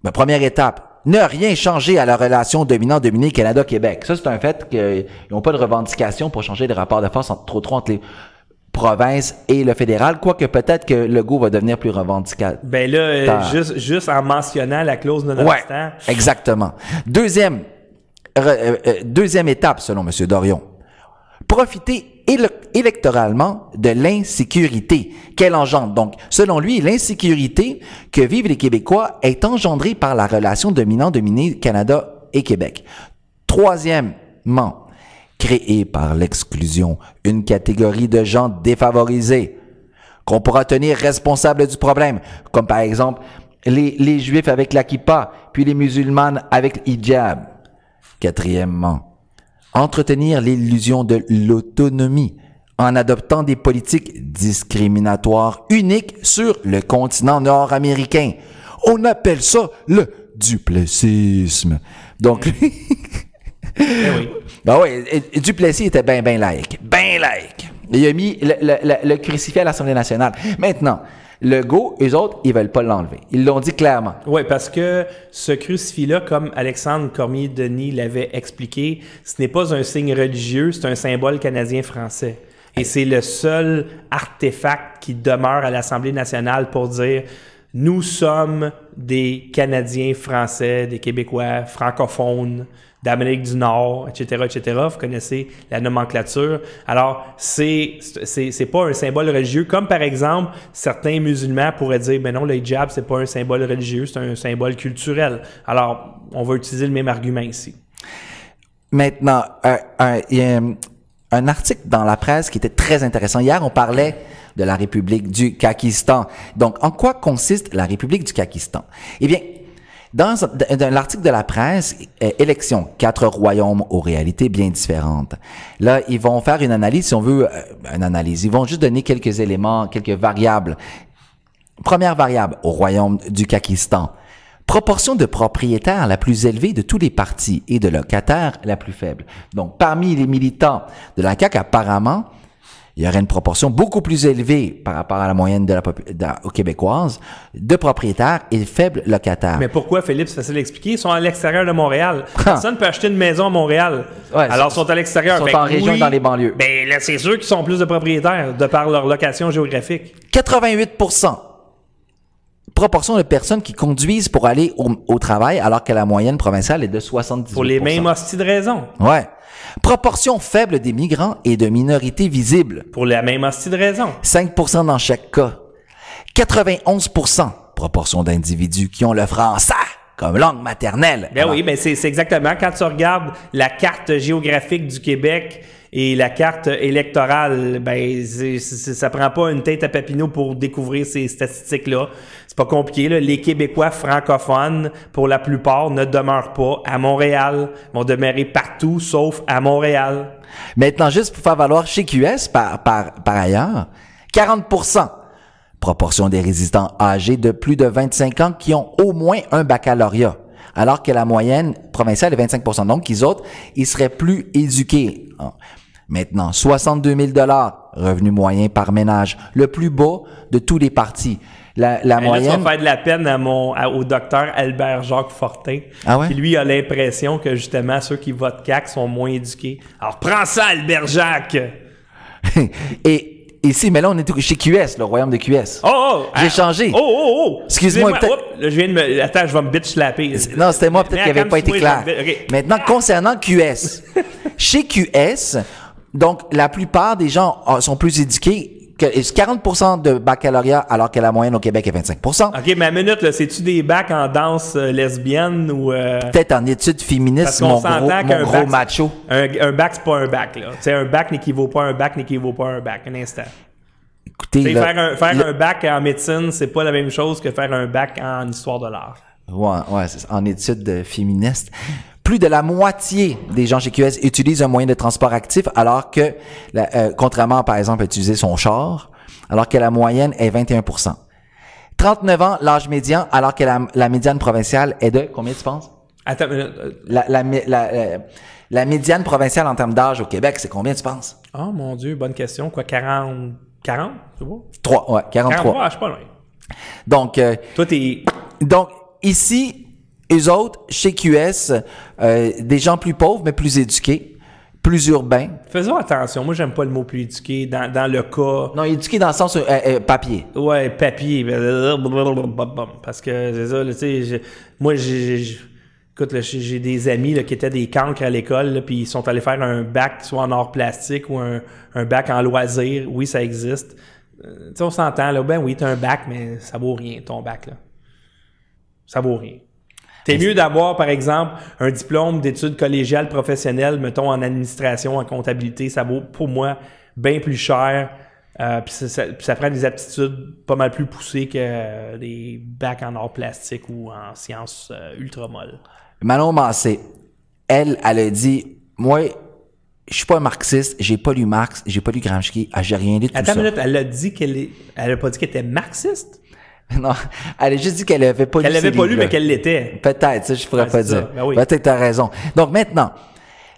ben, première étape, ne rien changer à la relation dominant-dominé Canada-Québec. Ça, c'est un fait qu'ils n'ont pas de revendication pour changer les rapports de force entre, trop, trop entre les provinces et le fédéral, quoique peut-être que le goût va devenir plus revendicateur. Ben là, euh, juste, juste en mentionnant la clause de ouais, exactement. Deuxième, euh, euh, deuxième étape, selon M. Dorion. Profiter électoralement de l'insécurité qu'elle engendre. Donc, selon lui, l'insécurité que vivent les Québécois est engendrée par la relation dominant-dominé Canada et Québec. Troisièmement, créée par l'exclusion une catégorie de gens défavorisés qu'on pourra tenir responsable du problème, comme par exemple les, les Juifs avec la kippa, puis les musulmanes avec l'hijab. Quatrièmement, entretenir l'illusion de l'autonomie en adoptant des politiques discriminatoires uniques sur le continent nord-américain. On appelle ça le duplessisme. Donc, eh oui. Ben oui, Duplessis était bien, bien laïque. Bien laïque. Il a mis le, le, le crucifix à l'Assemblée nationale. Maintenant, le go, eux autres, ils veulent pas l'enlever. Ils l'ont dit clairement. Oui, parce que ce crucifix-là, comme Alexandre Cormier-Denis l'avait expliqué, ce n'est pas un signe religieux, c'est un symbole canadien-français. Et c'est le seul artefact qui demeure à l'Assemblée nationale pour dire nous sommes des Canadiens français, des Québécois francophones, d'Amérique du Nord, etc., etc. Vous connaissez la nomenclature. Alors, c'est c'est pas un symbole religieux, comme par exemple certains musulmans pourraient dire, ben non, le hijab c'est pas un symbole religieux, c'est un symbole culturel. Alors, on va utiliser le même argument ici. Maintenant, il y a un article dans la presse qui était très intéressant. Hier, on parlait de la République du Kakistan. Donc, en quoi consiste la République du Kakistan? Eh bien, dans, l'article de la presse, euh, élection, quatre royaumes aux réalités bien différentes. Là, ils vont faire une analyse, si on veut, euh, une analyse. Ils vont juste donner quelques éléments, quelques variables. Première variable, au royaume du Kakistan. Proportion de propriétaires la plus élevée de tous les partis et de locataires la plus faible. Donc, parmi les militants de la CAQ, apparemment, il y aurait une proportion beaucoup plus élevée par rapport à la moyenne de la aux québécoises de propriétaires et faibles locataires. Mais pourquoi, Philippe, c'est facile à expliquer? Ils sont à l'extérieur de Montréal. Personne ne peut acheter une maison à Montréal. Alors, ils sont à l'extérieur. Ils sont en région dans les banlieues. Ben, là, c'est sûr qu'ils sont plus de propriétaires de par leur location géographique. 88 proportion de personnes qui conduisent pour aller au, travail, alors que la moyenne provinciale est de 70 Pour les mêmes hosties de raisons. Ouais. Proportion faible des migrants et de minorités visibles. Pour la même hostie de raison. 5% dans chaque cas. 91% proportion d'individus qui ont le français comme langue maternelle. Ben oui, ben c'est exactement quand tu regardes la carte géographique du Québec et la carte électorale, ben ça prend pas une tête à Papineau pour découvrir ces statistiques-là. C'est pas compliqué. Là. Les Québécois francophones, pour la plupart, ne demeurent pas à Montréal, vont demeurer partout sauf à Montréal. Maintenant, juste pour faire valoir chez QS, par, par, par ailleurs, 40% proportion des résidents âgés de plus de 25 ans qui ont au moins un baccalauréat, alors que la moyenne provinciale est 25% Donc, les autres, ils seraient plus éduqués. Maintenant, 62 000 dollars, revenu moyen par ménage, le plus bas de tous les partis. La, la moyenne. Là, faire de la peine à mon, au docteur Albert Jacques Fortin. Ah ouais? Qui lui a l'impression que justement ceux qui votent CAC sont moins éduqués. Alors prends ça, Albert Jacques! Et ici, mais là, on est chez QS, le royaume de QS. Oh, oh! J'ai ah, changé. Oh, oh, oh! Excuse-moi, peut-être. Je viens de me. Attends, je vais me bitch slapper. Non, c'était moi, peut-être qui n'avait pas été clair. Maintenant, concernant QS. chez QS, donc, la plupart des gens sont plus éduqués 40% de baccalauréat alors que la moyenne au Québec est 25% OK, mais à minute, là, c'est-tu des bacs en danse euh, lesbienne ou... euh, Peut-être en études féministes, qu'on mon gros, s'entend mon qu'un gros bac, macho. Un, un bac, c'est pas un bac, là. Un bac n'équivaut pas à un bac, n'équivaut pas à un bac. Un instant. Écoutez, là, faire, un, faire un bac en médecine, c'est pas la même chose que faire un bac en histoire de l'art. Ouais, ouais, c'est ça, en études euh, féministes. Plus de la moitié des gens chez QS utilisent un moyen de transport actif, alors que, la- euh, contrairement, par exemple, à utiliser son char, alors que la moyenne est 21% 39 ans, l'âge médian, alors que la, la médiane provinciale est de, combien tu penses? Attends, euh, La, la, mé- la, euh, la médiane provinciale en termes d'âge au Québec, c'est combien tu penses? oh mon Dieu, bonne question. Quoi, 40? 40? C'est beau? 3, ouais, 43. 43, je suis pas loin. Donc, euh, Toi, t'es... Donc, ici, eux autres, chez QS, euh, des gens plus pauvres, mais plus éduqués, plus urbains. Faisons attention. Moi, j'aime pas le mot plus éduqué. Dans, dans le cas... Non, éduqués dans le sens euh, euh, papier. Ouais, papier. Parce que c'est ça, tu sais, moi, j'ai, écoute, là, j'ai des amis là, qui étaient des cancres à l'école, là, puis ils sont allés faire un bac, soit en art plastique ou un, un bac en loisirs. Oui, ça existe. Euh, tu sais, on s'entend, là, ben oui, t'as un bac, mais ça vaut rien, ton bac, là. Ça vaut rien. T'es mieux d'avoir, par exemple, un diplôme d'études collégiales professionnelles, mettons en administration, en comptabilité. Ça vaut, pour moi, bien plus cher. Euh, puis ça, ça- puis ça prend des aptitudes pas mal plus poussées que euh, des bacs en arts plastiques ou en sciences euh, ultra molles. Manon Massé, elle, elle a dit, moi, je suis pas marxiste, j'ai pas lu Marx, j'ai pas lu Gramsci, ah, j'ai rien lu de tout Attends ça. une minute, elle a dit qu'elle est. Elle a pas dit qu'elle était marxiste? Non, elle a juste dit qu'elle avait pas lu l'avait ces pas lu, mais qu'elle l'était. Peut-être, ça, je pourrais Ouais, pas dire. Ben oui. Peut-être t'as raison. Donc maintenant,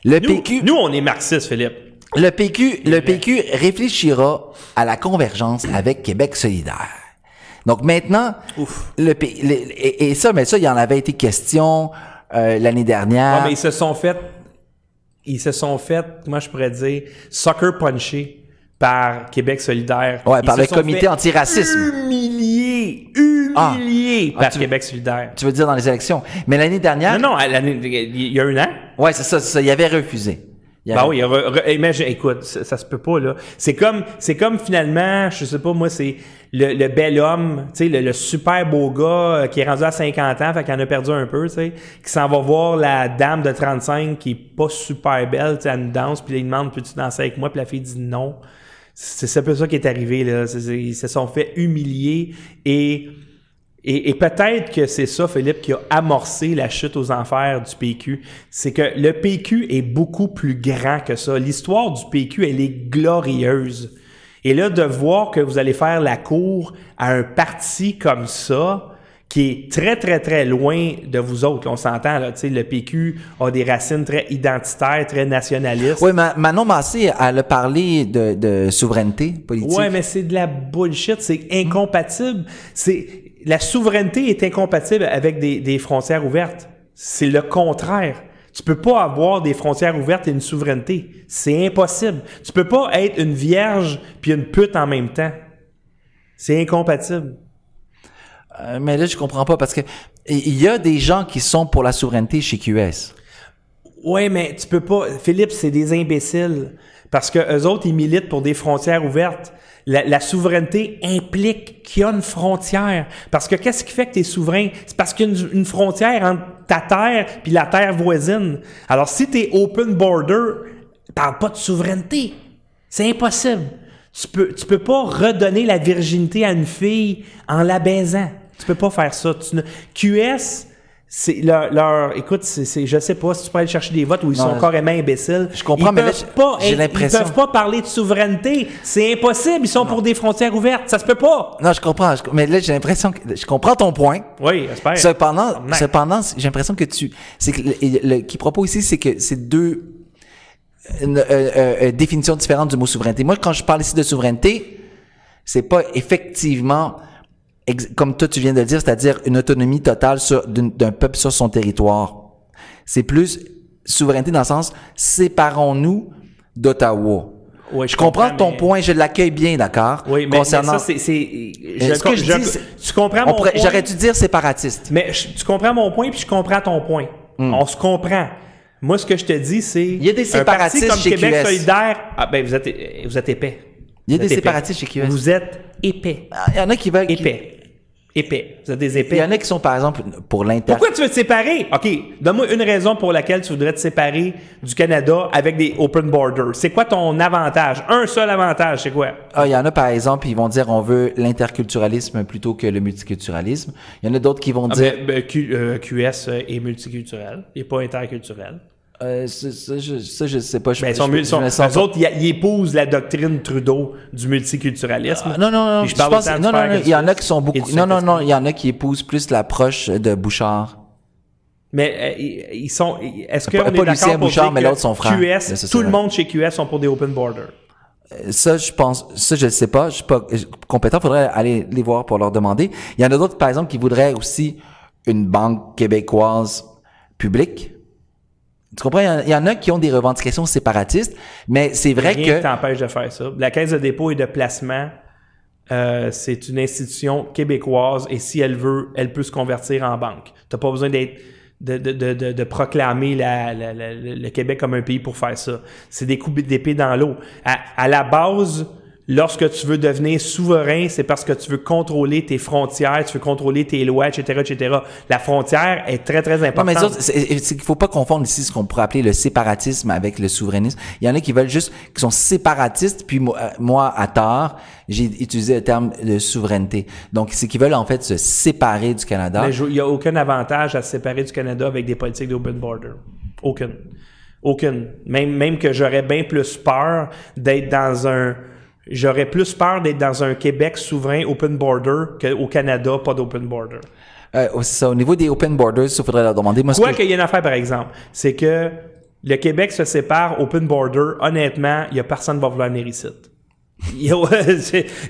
le Nous, PQ, nous, on est marxistes, Philippe. le PQ, le PQ réfléchira à la convergence avec Québec solidaire. Donc maintenant, Ouf. le, P- le- et, et ça, mais ça, il y en avait été question euh, l'année dernière. Ouais, mais ils se sont fait, ils se sont fait, comment je pourrais dire, sucker puncher par Québec solidaire. Ouais, Ils par se le sont comité fait anti-racisme. Humilié, Ah. humilié Ah, par tu- Québec solidaire. Tu veux dire dans les élections. Mais l'année dernière, Non, non, à l'année- il y a un an. ouais, c'est ça, c'est ça, il avait refusé. Il Ben avait- oui, re- re- imagine, écoute, ça, ça se peut pas, là. C'est comme, c'est comme finalement, je sais pas, moi, c'est le, le bel homme, tu sais, le, le super beau gars euh, qui est rendu à 50 ans, fait qu'il en a perdu un peu, tu sais, qui s'en va voir la dame de 35 qui est pas super belle, tu sais, une danse, puis il demande, peux-tu danser avec moi? Puis la fille dit non. C'est un peu ça qui est arrivé, là. Ils se sont fait humilier et et, et peut-être que c'est ça, Philippe, qui a amorcé la chute aux enfers du PQ. C'est que le PQ est beaucoup plus grand que ça. L'histoire du PQ, elle est glorieuse. Et là, de voir que vous allez faire la cour à un parti comme ça, qui est très, très, très loin de vous autres. Là, on s'entend, là, tu sais, le PQ a des racines très identitaires, très nationalistes. Oui, Ma- Manon Massé, elle a parlé de, de souveraineté politique. Ouais, mais c'est de la bullshit, c'est incompatible. C'est la souveraineté est incompatible avec des, des frontières ouvertes. C'est le contraire. Tu peux pas avoir des frontières ouvertes et une souveraineté. C'est impossible. Tu peux pas être une vierge puis une pute en même temps. C'est incompatible. Euh, mais là, je comprends pas parce que il y a des gens qui sont pour la souveraineté chez QS. Ouais, mais tu peux pas. Philippe, c'est des imbéciles. Parce que eux autres, ils militent pour des frontières ouvertes. La, souveraineté implique qu'il y a une frontière. Parce que qu'est-ce qui fait que tu es souverain? C'est parce qu'il y a une, une frontière entre ta terre puis la terre voisine. Alors, si tu es open border, parle pas de souveraineté. C'est impossible. Tu peux, tu peux pas redonner la virginité à une fille en la baisant. Tu peux pas faire ça. Tu ne- QS, c'est leur, leur- écoute, c'est, je sais pas si tu peux aller chercher des votes où ils Non, sont je- carrément imbéciles. je comprends, Ils mais là, peuvent pas j'ai l'impression- Ils peuvent pas parler de souveraineté. C'est impossible. Ils sont pour des frontières ouvertes. Ça se peut pas. Non, je comprends. je- mais là, j'ai l'impression que je comprends ton point. Oui, j'espère. Cependant, cependant, j'ai l'impression que tu, c'est que le, le- qui propose ici, c'est que c'est deux une, euh, euh, euh, définitions différentes du mot souveraineté. Moi, quand je parle ici de souveraineté, c'est pas effectivement comme toi tu viens de le dire, c'est-à-dire une autonomie totale d'un peuple sur son territoire. C'est plus souveraineté dans le sens séparons-nous d'Ottawa. Oui, je comprends ton mais- point, je l'accueille bien, d'accord. Oui, mais, concernant. mais ça, c'est, ce que je dis, tu comprends on mon pourrait- point? J'aurais dû dire séparatiste. Mais je- tu comprends mon point, puis je comprends ton point. On se comprend. Moi, ce que je te dis, c'est. Il y a des un parti séparatistes comme chez Québec QS. solidaire. Ah, ben, vous êtes, vous êtes épais. Il y a Vous des épais. séparatistes chez QS. Vous êtes épais. Ah, Il y en a qui veulent. Épais. Épais. Vous êtes des Il épais. y en a qui sont, par exemple, pour l'inter. Pourquoi tu veux te séparer? OK, donne-moi une raison pour laquelle tu voudrais te séparer du Canada avec des open borders. C'est quoi ton avantage? Un seul avantage, c'est quoi? Ah, il y en a, par exemple, ils vont dire on veut l'interculturalisme plutôt que le multiculturalisme. Il y en a d'autres qui vont Ah, dire. ben, ben, Q- euh, QS est multiculturel, il n'est pas interculturel. Euh, ça, ça, je, ça, je sais pas. Je, Ben, sont, je- mul- je sont- me sens eux pas- autres, ils, épousent la doctrine Trudeau du multiculturalisme. Ah, non, non, non. Je parle pense, non, non, non, il y en a qui sont beaucoup. Non, non, non. Il y en a qui épousent plus l'approche de Bouchard. Mais euh, ils sont. Est-ce qu'on Pas- est pas Lucien d'accord pour Bouchard, mais l'autre, son frère. QS, Ça, tout le monde chez QS sont pour des open borders? Euh, Ça, je pense, ça, je ne sais pas. Je suis pas compétent. Faudrait aller les voir pour leur demander. Il y en a d'autres, par exemple, qui voudraient aussi une banque québécoise publique. Tu comprends? Il y en- a qui ont des revendications séparatistes, mais c'est vrai Rien que... t'empêche de faire ça. La Caisse de dépôt et de placement, euh, c'est une institution québécoise et si elle veut, elle peut se convertir en banque. Tu pas besoin d'être de, de, de, de, de proclamer la, la- la- le Québec comme un pays pour faire ça. C'est des coups d'épée dans l'eau. À, à la base, lorsque tu veux devenir souverain, c'est parce que tu veux contrôler tes frontières, tu veux contrôler tes lois, etc., etc. La frontière est très, très Non, importante. mais ça, c'est c'est qu'il faut pas confondre ici ce qu'on pourrait appeler le séparatisme avec le souverainisme. Il y en a qui veulent juste, qui sont séparatistes, puis moi, euh, moi, à tort, j'ai utilisé le terme de souveraineté. Donc, c'est qu'ils veulent en fait se séparer du Canada. Mais je- il n'y a aucun avantage à se séparer du Canada avec des politiques d'open border. Aucune. Aucune. Même, même que j'aurais bien plus peur d'être dans un. J'aurais plus peur d'être dans un Québec souverain open border qu'au Canada, pas d'open border. Euh, c'est ça. Au niveau des open borders, il faudrait leur demander. Moi, Quoi qu'il y ait une affaire, par exemple, c'est que le Québec se sépare open border. Honnêtement, il n'y a personne qui va vouloir venir ici.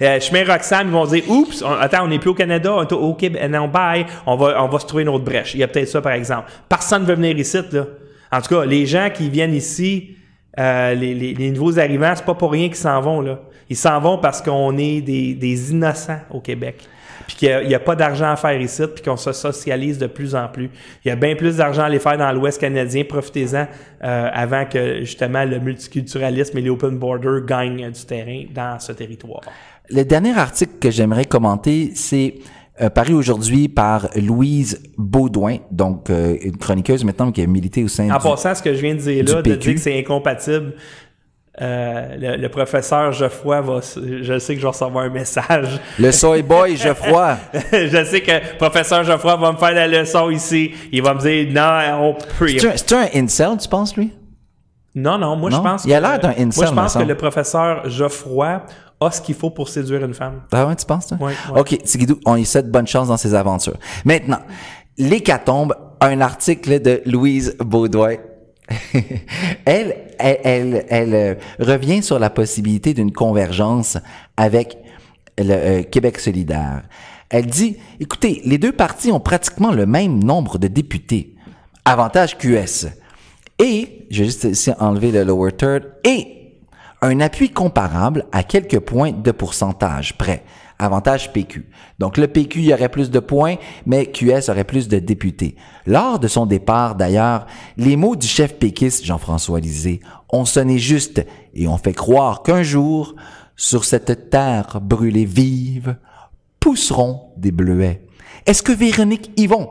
Euh, chemin Roxham, ils vont dire Oups, on- attends, on n'est plus au Canada, on est au au Québec, non, bye, on va, on va se trouver une autre brèche. Il y a peut-être ça, par exemple. Personne ne veut venir ici, là. En tout cas, les gens qui viennent ici, euh, les, les- les nouveaux arrivants, c'est pas pour rien qu'ils s'en vont, là. Ils s'en vont parce qu'on est des, des innocents au Québec. Puis qu'il n'y a, pas d'argent à faire ici, puis qu'on se socialise de plus en plus. Il y a bien plus d'argent à aller faire dans l'Ouest canadien. Profitez-en euh, avant que, justement, le multiculturalisme et les open borders gagnent du terrain dans ce territoire. Le dernier article que j'aimerais commenter, c'est euh, paru aujourd'hui par Louise Baudouin, donc euh, une chroniqueuse maintenant qui a milité au sein En du... passant, ce que je viens de dire là, de dire que c'est incompatible, euh, le, le professeur Geoffroy va, je sais que je vais recevoir un message. Le soy boy Geoffroy. je sais que le professeur Geoffroy va me faire la leçon ici. Il va me dire non, on peut. C'est un- un incel, tu penses, lui? Non, non, moi Non? je pense Il a l'air d'un incel, Moi je pense que le professeur Geoffroy a ce qu'il faut pour séduire une femme. Ah ouais, tu penses, toi? Ouais, ouais. OK, Tigidou, on lui souhaite bonne chance dans ses aventures. Maintenant, l'hécatombe, un article de Louise Baudouin. Elle, euh, revient sur la possibilité d'une convergence avec le euh, Québec solidaire. Elle dit, écoutez, les deux partis ont pratiquement le même nombre de députés. Avantage QS. Et, je vais juste ici enlever le lower third, et un appui comparable à quelques points de pourcentage près. Avantage PQ. Donc le PQ y aurait plus de points, mais QS aurait plus de députés. Lors de son départ, d'ailleurs, les mots du chef péquiste Jean-François Lisée ont sonné juste et ont fait croire qu'un jour, sur cette terre brûlée vive, pousseront des bleuets. Est-ce que Véronique Yvon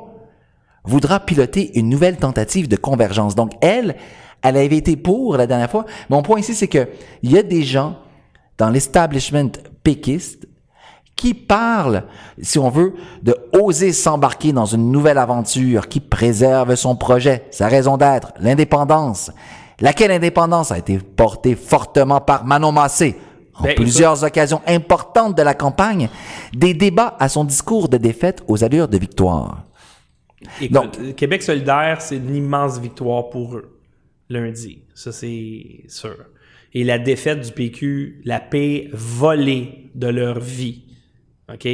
voudra piloter une nouvelle tentative de convergence? Donc, elle, elle avait été pour la dernière fois. Mon point ici, c'est que il y a des gens dans l'establishment péquiste qui parlent, si on veut, de oser s'embarquer dans une nouvelle aventure qui préserve son projet, sa raison d'être, l'indépendance. Laquelle indépendance a été portée fortement par Manon Massé en Ben, plusieurs occasions importantes de la campagne, des débats à son discours de défaite aux allures de victoire. Écoute, Donc- Québec solidaire, c'est une immense victoire pour eux, lundi. Ça, c'est sûr. Et la défaite du PQ, la paix volée de leur vie. OK?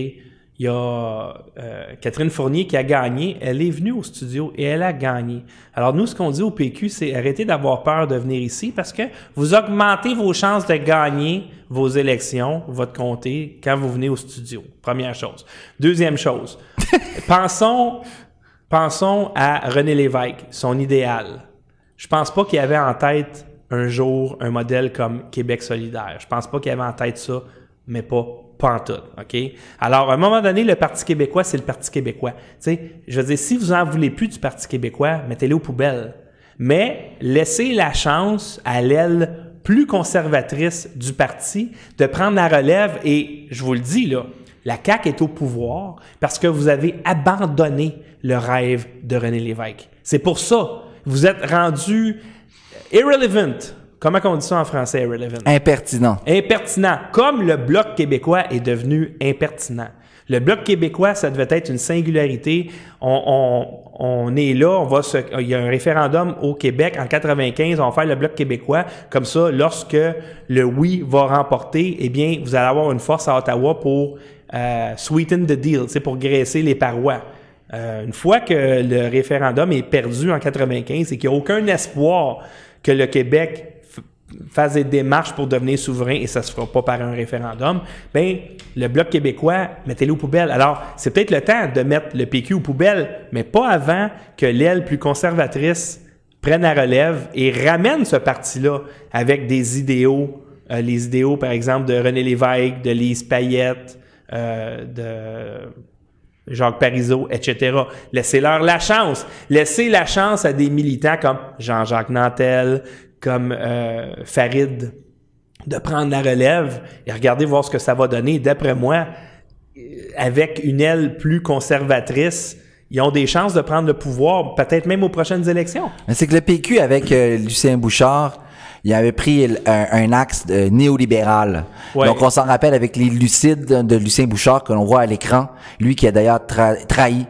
Il y a euh, Catherine Fournier qui a gagné. Elle est venue au studio et elle a gagné. Alors, nous, ce qu'on dit au PQ, c'est arrêtez d'avoir peur de venir ici parce que vous augmentez vos chances de gagner vos élections, votre comté, quand vous venez au studio. Première chose. Deuxième chose. pensons, pensons à René Lévesque, son idéal. Je pense pas qu'il avait en tête un jour un modèle comme Québec solidaire. Je pense pas qu'il avait en tête ça, mais pas tout, OK? Alors, à un moment donné, le Parti québécois, c'est le Parti québécois. Tu sais, je veux dire, si vous en voulez plus du Parti québécois, mettez-le aux poubelles. Mais laissez la chance à l'aile plus conservatrice du parti de prendre la relève et, je vous le dis, là, la CAQ est au pouvoir parce que vous avez abandonné le rêve de René Lévesque. C'est pour ça. Vous êtes rendu irrelevant. Comment on dit ça en français, irrelevant? Impertinent. Impertinent. Comme le Bloc québécois est devenu impertinent. Le Bloc québécois, ça devait être une singularité. On, est là, on va se, il y a un référendum au Québec en 95, on va faire le Bloc québécois. Comme ça, lorsque le oui va remporter, eh bien, vous allez avoir une force à Ottawa pour euh, sweeten the deal, c'est pour graisser les parois. Euh, une fois que le référendum est perdu en 95 et qu'il n'y a aucun espoir que le Québec fasse des démarches pour devenir souverain et ça se fera pas par un référendum, ben le bloc québécois, mettez-le aux poubelles. Alors, c'est peut-être le temps de mettre le PQ aux poubelles, mais pas avant que l'aile plus conservatrice prenne la relève et ramène ce parti-là avec des idéaux, euh, les idéaux par exemple de René Lévesque, de Lise Payette, euh, de Jacques Parizeau, etc. Laissez-leur la chance. Laissez la chance à des militants comme Jean-Jacques Nantel, comme euh, Farid, de prendre la relève et regarder voir ce que ça va donner. D'après moi, euh, avec une aile plus conservatrice, ils ont des chances de prendre le pouvoir, peut-être même aux prochaines élections. C'est que le PQ, avec euh, Lucien Bouchard, il avait pris un, axe néolibéral. Donc, on s'en rappelle avec les lucides de Lucien Bouchard que l'on voit à l'écran. Lui qui a d'ailleurs trahi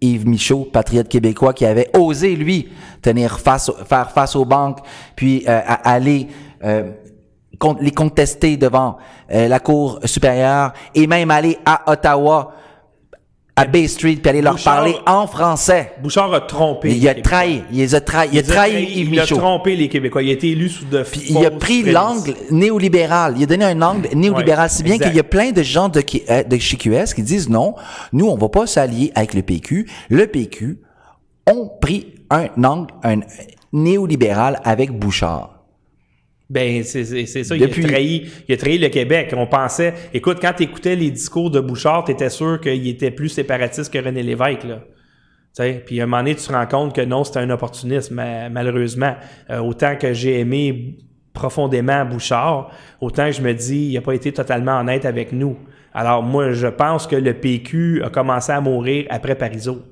Yves Michaud, patriote québécois, qui avait osé, lui, tenir face, faire face aux banques, puis euh, aller euh, les contester devant euh, la Cour supérieure et même aller à Ottawa à Bay Street puis aller leur parler en français. Bouchard a trompé. Il a trahi. Il a trahi. Il a trahi Yves Il a trompé les Québécois. Il a été élu sous de puis Il a pris l'angle néolibéral. Il a donné un angle néolibéral, si bien qu'il y a plein de gens de, euh, de chez QS qui disent non, nous, on va pas s'allier avec le PQ. Le PQ ont pris un angle un néolibéral avec Bouchard. Ben, c'est ça, il, a trahi, il a trahi le Québec. On pensait, écoute, quand tu écoutais les discours de Bouchard, tu étais sûr qu'il était plus séparatiste que René Lévesque, là. T'sais, puis à un moment donné, tu te rends compte que non, c'était un opportunisme, malheureusement. Euh, autant que j'ai aimé profondément Bouchard, autant que je me dis, il n'a pas été totalement honnête avec nous. Alors moi, je pense que le PQ a commencé à mourir après Parizeau.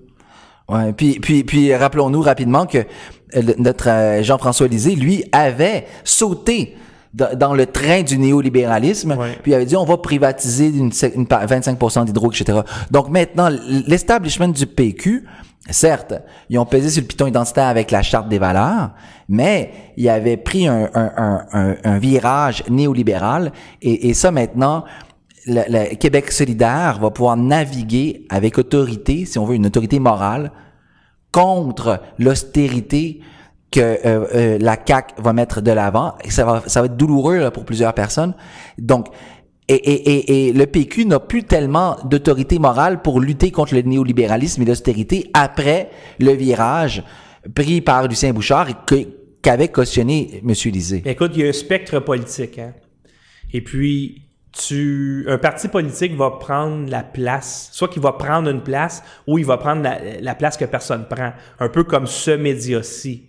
Ouais, puis puis puis rappelons-nous rapidement que notre euh, Jean-François Lisée, lui, avait sauté dans le train du néolibéralisme, puis il avait dit on va privatiser une, 25% d'hydro, etc. Donc maintenant, l'establishment du PQ, certes, ils ont pesé sur le piton identitaire avec la charte des valeurs, mais il avait pris un, un, un, un virage néolibéral, et, et ça maintenant, le, Québec solidaire va pouvoir naviguer avec autorité, si on veut, une autorité morale, contre l'austérité que euh, euh, la CAC va mettre de l'avant. Et ça va, ça va être douloureux pour plusieurs personnes. Donc, et, et, et, le PQ n'a plus tellement d'autorité morale pour lutter contre le néolibéralisme et l'austérité après le virage pris par Lucien Bouchard et qu'avait cautionné M. Lisée. Écoute, il y a un spectre politique. Hein? Et puis, tu, un parti politique va prendre la place, soit qu'il va prendre une place ou il va prendre la, place que personne prend, un peu comme ce média-ci.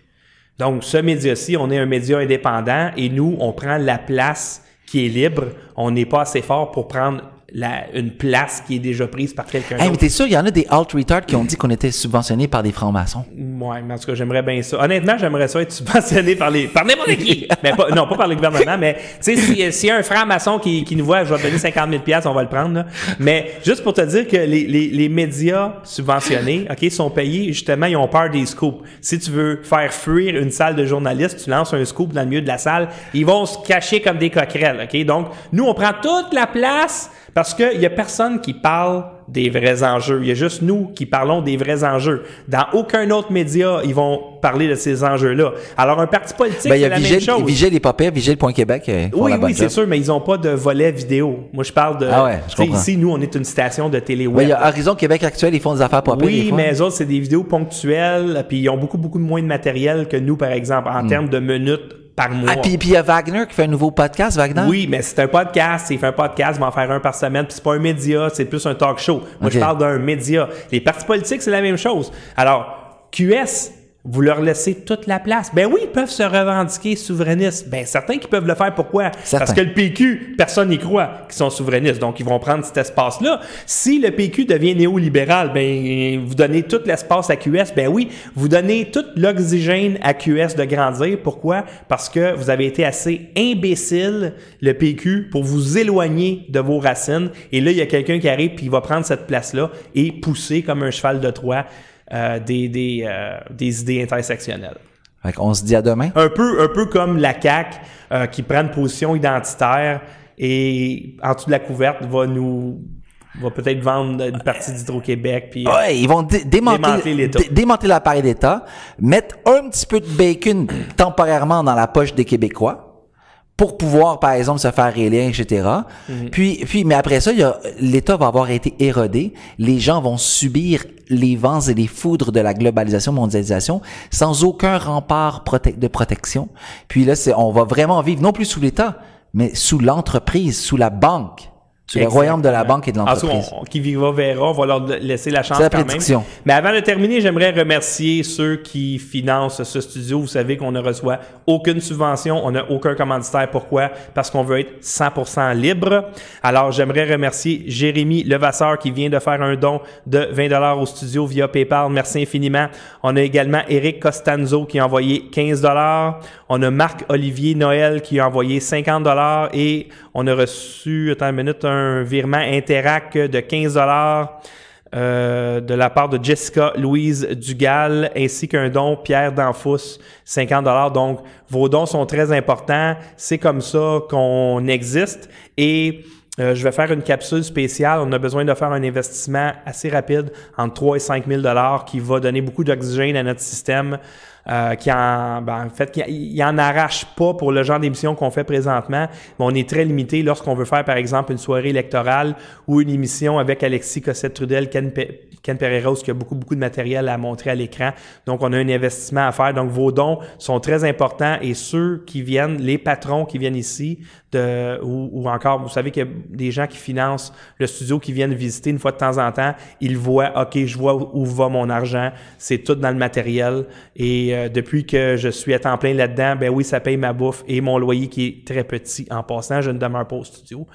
Donc, ce média-ci, on est un média indépendant et nous, on prend la place qui est libre. On n'est pas assez fort pour prendre la, une place qui est déjà prise par quelqu'un hey, mais t'es sûr, il y en a des alt-retards qui ont dit qu'on était subventionné par des francs-maçons? Ouais, mais en tout cas, j'aimerais bien ça. Honnêtement, j'aimerais ça être subventionné par les, par n'importe qui. mais pas, non, pas par le gouvernement, mais, tu sais, s'il si y a un franc-maçon qui, qui nous voit, je vais donner 50 000 on va le prendre, là. Mais, juste pour te dire que les, les, les médias subventionnés, OK, sont payés, justement, ils ont peur des scoops. Si tu veux faire fuir une salle de journalistes, tu lances un scoop dans le milieu de la salle, ils vont se cacher comme des coquerelles, OK? Donc, nous, on prend toute la place parce qu'il n'y a personne qui parle des vrais enjeux. Il y a juste nous qui parlons des vrais enjeux. Dans aucun autre média, ils vont parler de ces enjeux-là. Alors, un parti politique, ben, c'est la même chose. Vigile Papé, Vigile.Québec euh, Oui, oui, c'est sûr, mais ils n'ont pas de volet vidéo. Moi, je parle de... Ah ouais, je comprends. Ici, nous, on est une station de télé web. Ben, il y a Horizon Québec Actuel, ils font des affaires Papé. Oui, mais eux autres, c'est des vidéos ponctuelles, puis ils ont beaucoup, beaucoup moins de matériel que nous, par exemple, en hmm. termes de minutes par mois. Ah, puis il y a Wagner qui fait un nouveau podcast, Wagner? Oui, mais c'est un podcast. Il fait un podcast, il va en faire un par semaine. Puis c'est pas un média, c'est plus un talk show. Moi, je parle d'un média. Les partis politiques, c'est la même chose. Alors, QS, vous leur laissez toute la place. Ben oui, ils peuvent se revendiquer souverainistes. Ben certains qui peuvent le faire. Pourquoi? Certains. Parce que le PQ, personne n'y croit qu'ils sont souverainistes. Donc, ils vont prendre cet espace-là. Si le PQ devient néolibéral, ben vous donnez tout l'espace à QS. Ben oui, vous donnez tout l'oxygène à QS de grandir. Pourquoi? Parce que vous avez été assez imbécile, le PQ, pour vous éloigner de vos racines. Et là, il y a quelqu'un qui arrive puis il va prendre cette place-là et pousser comme un cheval de Troie euh, des, des, euh, des idées intersectionnelles. Fait qu'on se dit à demain. Un peu, un peu comme la CAQ euh, qui prend une position identitaire et en dessous de la couverte va nous va peut-être vendre une partie d'Hydro-Québec puis euh, Ouais, ils vont dé- démanteler, Démanteler l'État. dé- démanteler l'appareil d'État, mettre un petit peu de bacon temporairement dans la poche des Québécois pour pouvoir, par exemple, se faire réélire, etc. Mhm. Puis, puis, mais après ça, l'État va avoir été érodé. Les gens vont subir les vents et les foudres de la globalisation, mondialisation, sans aucun rempart prote- de protection. Puis là, c'est, on va vraiment vivre non plus sous l'État, mais sous l'entreprise, sous la banque, le Exactement. royaume de la banque et de l'entreprise. qui vivra verra, on va leur laisser la chance la quand même. prédiction. Mais avant de terminer, j'aimerais remercier ceux qui financent ce studio. Vous savez qu'on ne reçoit aucune subvention, on n'a aucun commanditaire. Pourquoi? Parce qu'on veut être 100% libre. Alors, j'aimerais remercier Jérémy Levasseur qui vient de faire un don de 20 dollars au studio via PayPal. Merci infiniment. On a également Eric Costanzo qui a envoyé 15 dollars. On a Marc-Olivier Noël qui a envoyé 50 dollars et on a reçu, attends une minute, un virement Interac de 15 dollars euh, de la part de Jessica Louise Dugal ainsi qu'un don Pierre Danfous 50 dollars. Donc vos dons sont très importants, c'est comme ça qu'on existe et euh, je vais faire une capsule spéciale. On a besoin de faire un investissement assez rapide entre 3 et 5 000 dollars qui va donner beaucoup d'oxygène à notre système. Euh, qui en, ben, en fait, qui en arrache pas pour le genre d'émission qu'on fait présentement, mais on est très limité lorsqu'on veut faire, par exemple, une soirée électorale ou une émission avec Alexis Cossette-Trudel, Ken, Ken Pereiros, qui a beaucoup, beaucoup de matériel à montrer à l'écran. Donc, on a un investissement à faire. Donc, vos dons sont très importants et ceux qui viennent, les patrons qui viennent ici, de, ou, encore, vous savez qu'il y a des gens qui financent le studio qui viennent visiter une fois de temps en temps, ils voient, OK, je vois où, où va mon argent, c'est tout dans le matériel. Et euh, depuis que je suis à temps plein là-dedans, ben oui, ça paye ma bouffe et mon loyer qui est très petit en passant, je ne demeure pas au studio.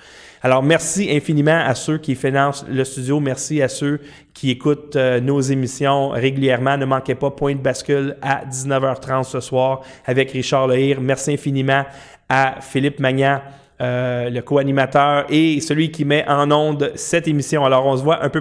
Alors, merci infiniment à ceux qui financent le studio, merci à ceux qui écoutent euh, nos émissions régulièrement. Ne manquez pas Point de bascule à 19h30 ce soir avec Richard Lehir. Merci infiniment à Philippe Magnan, euh, le co-animateur et celui qui met en onde cette émission. Alors, on se voit un peu plus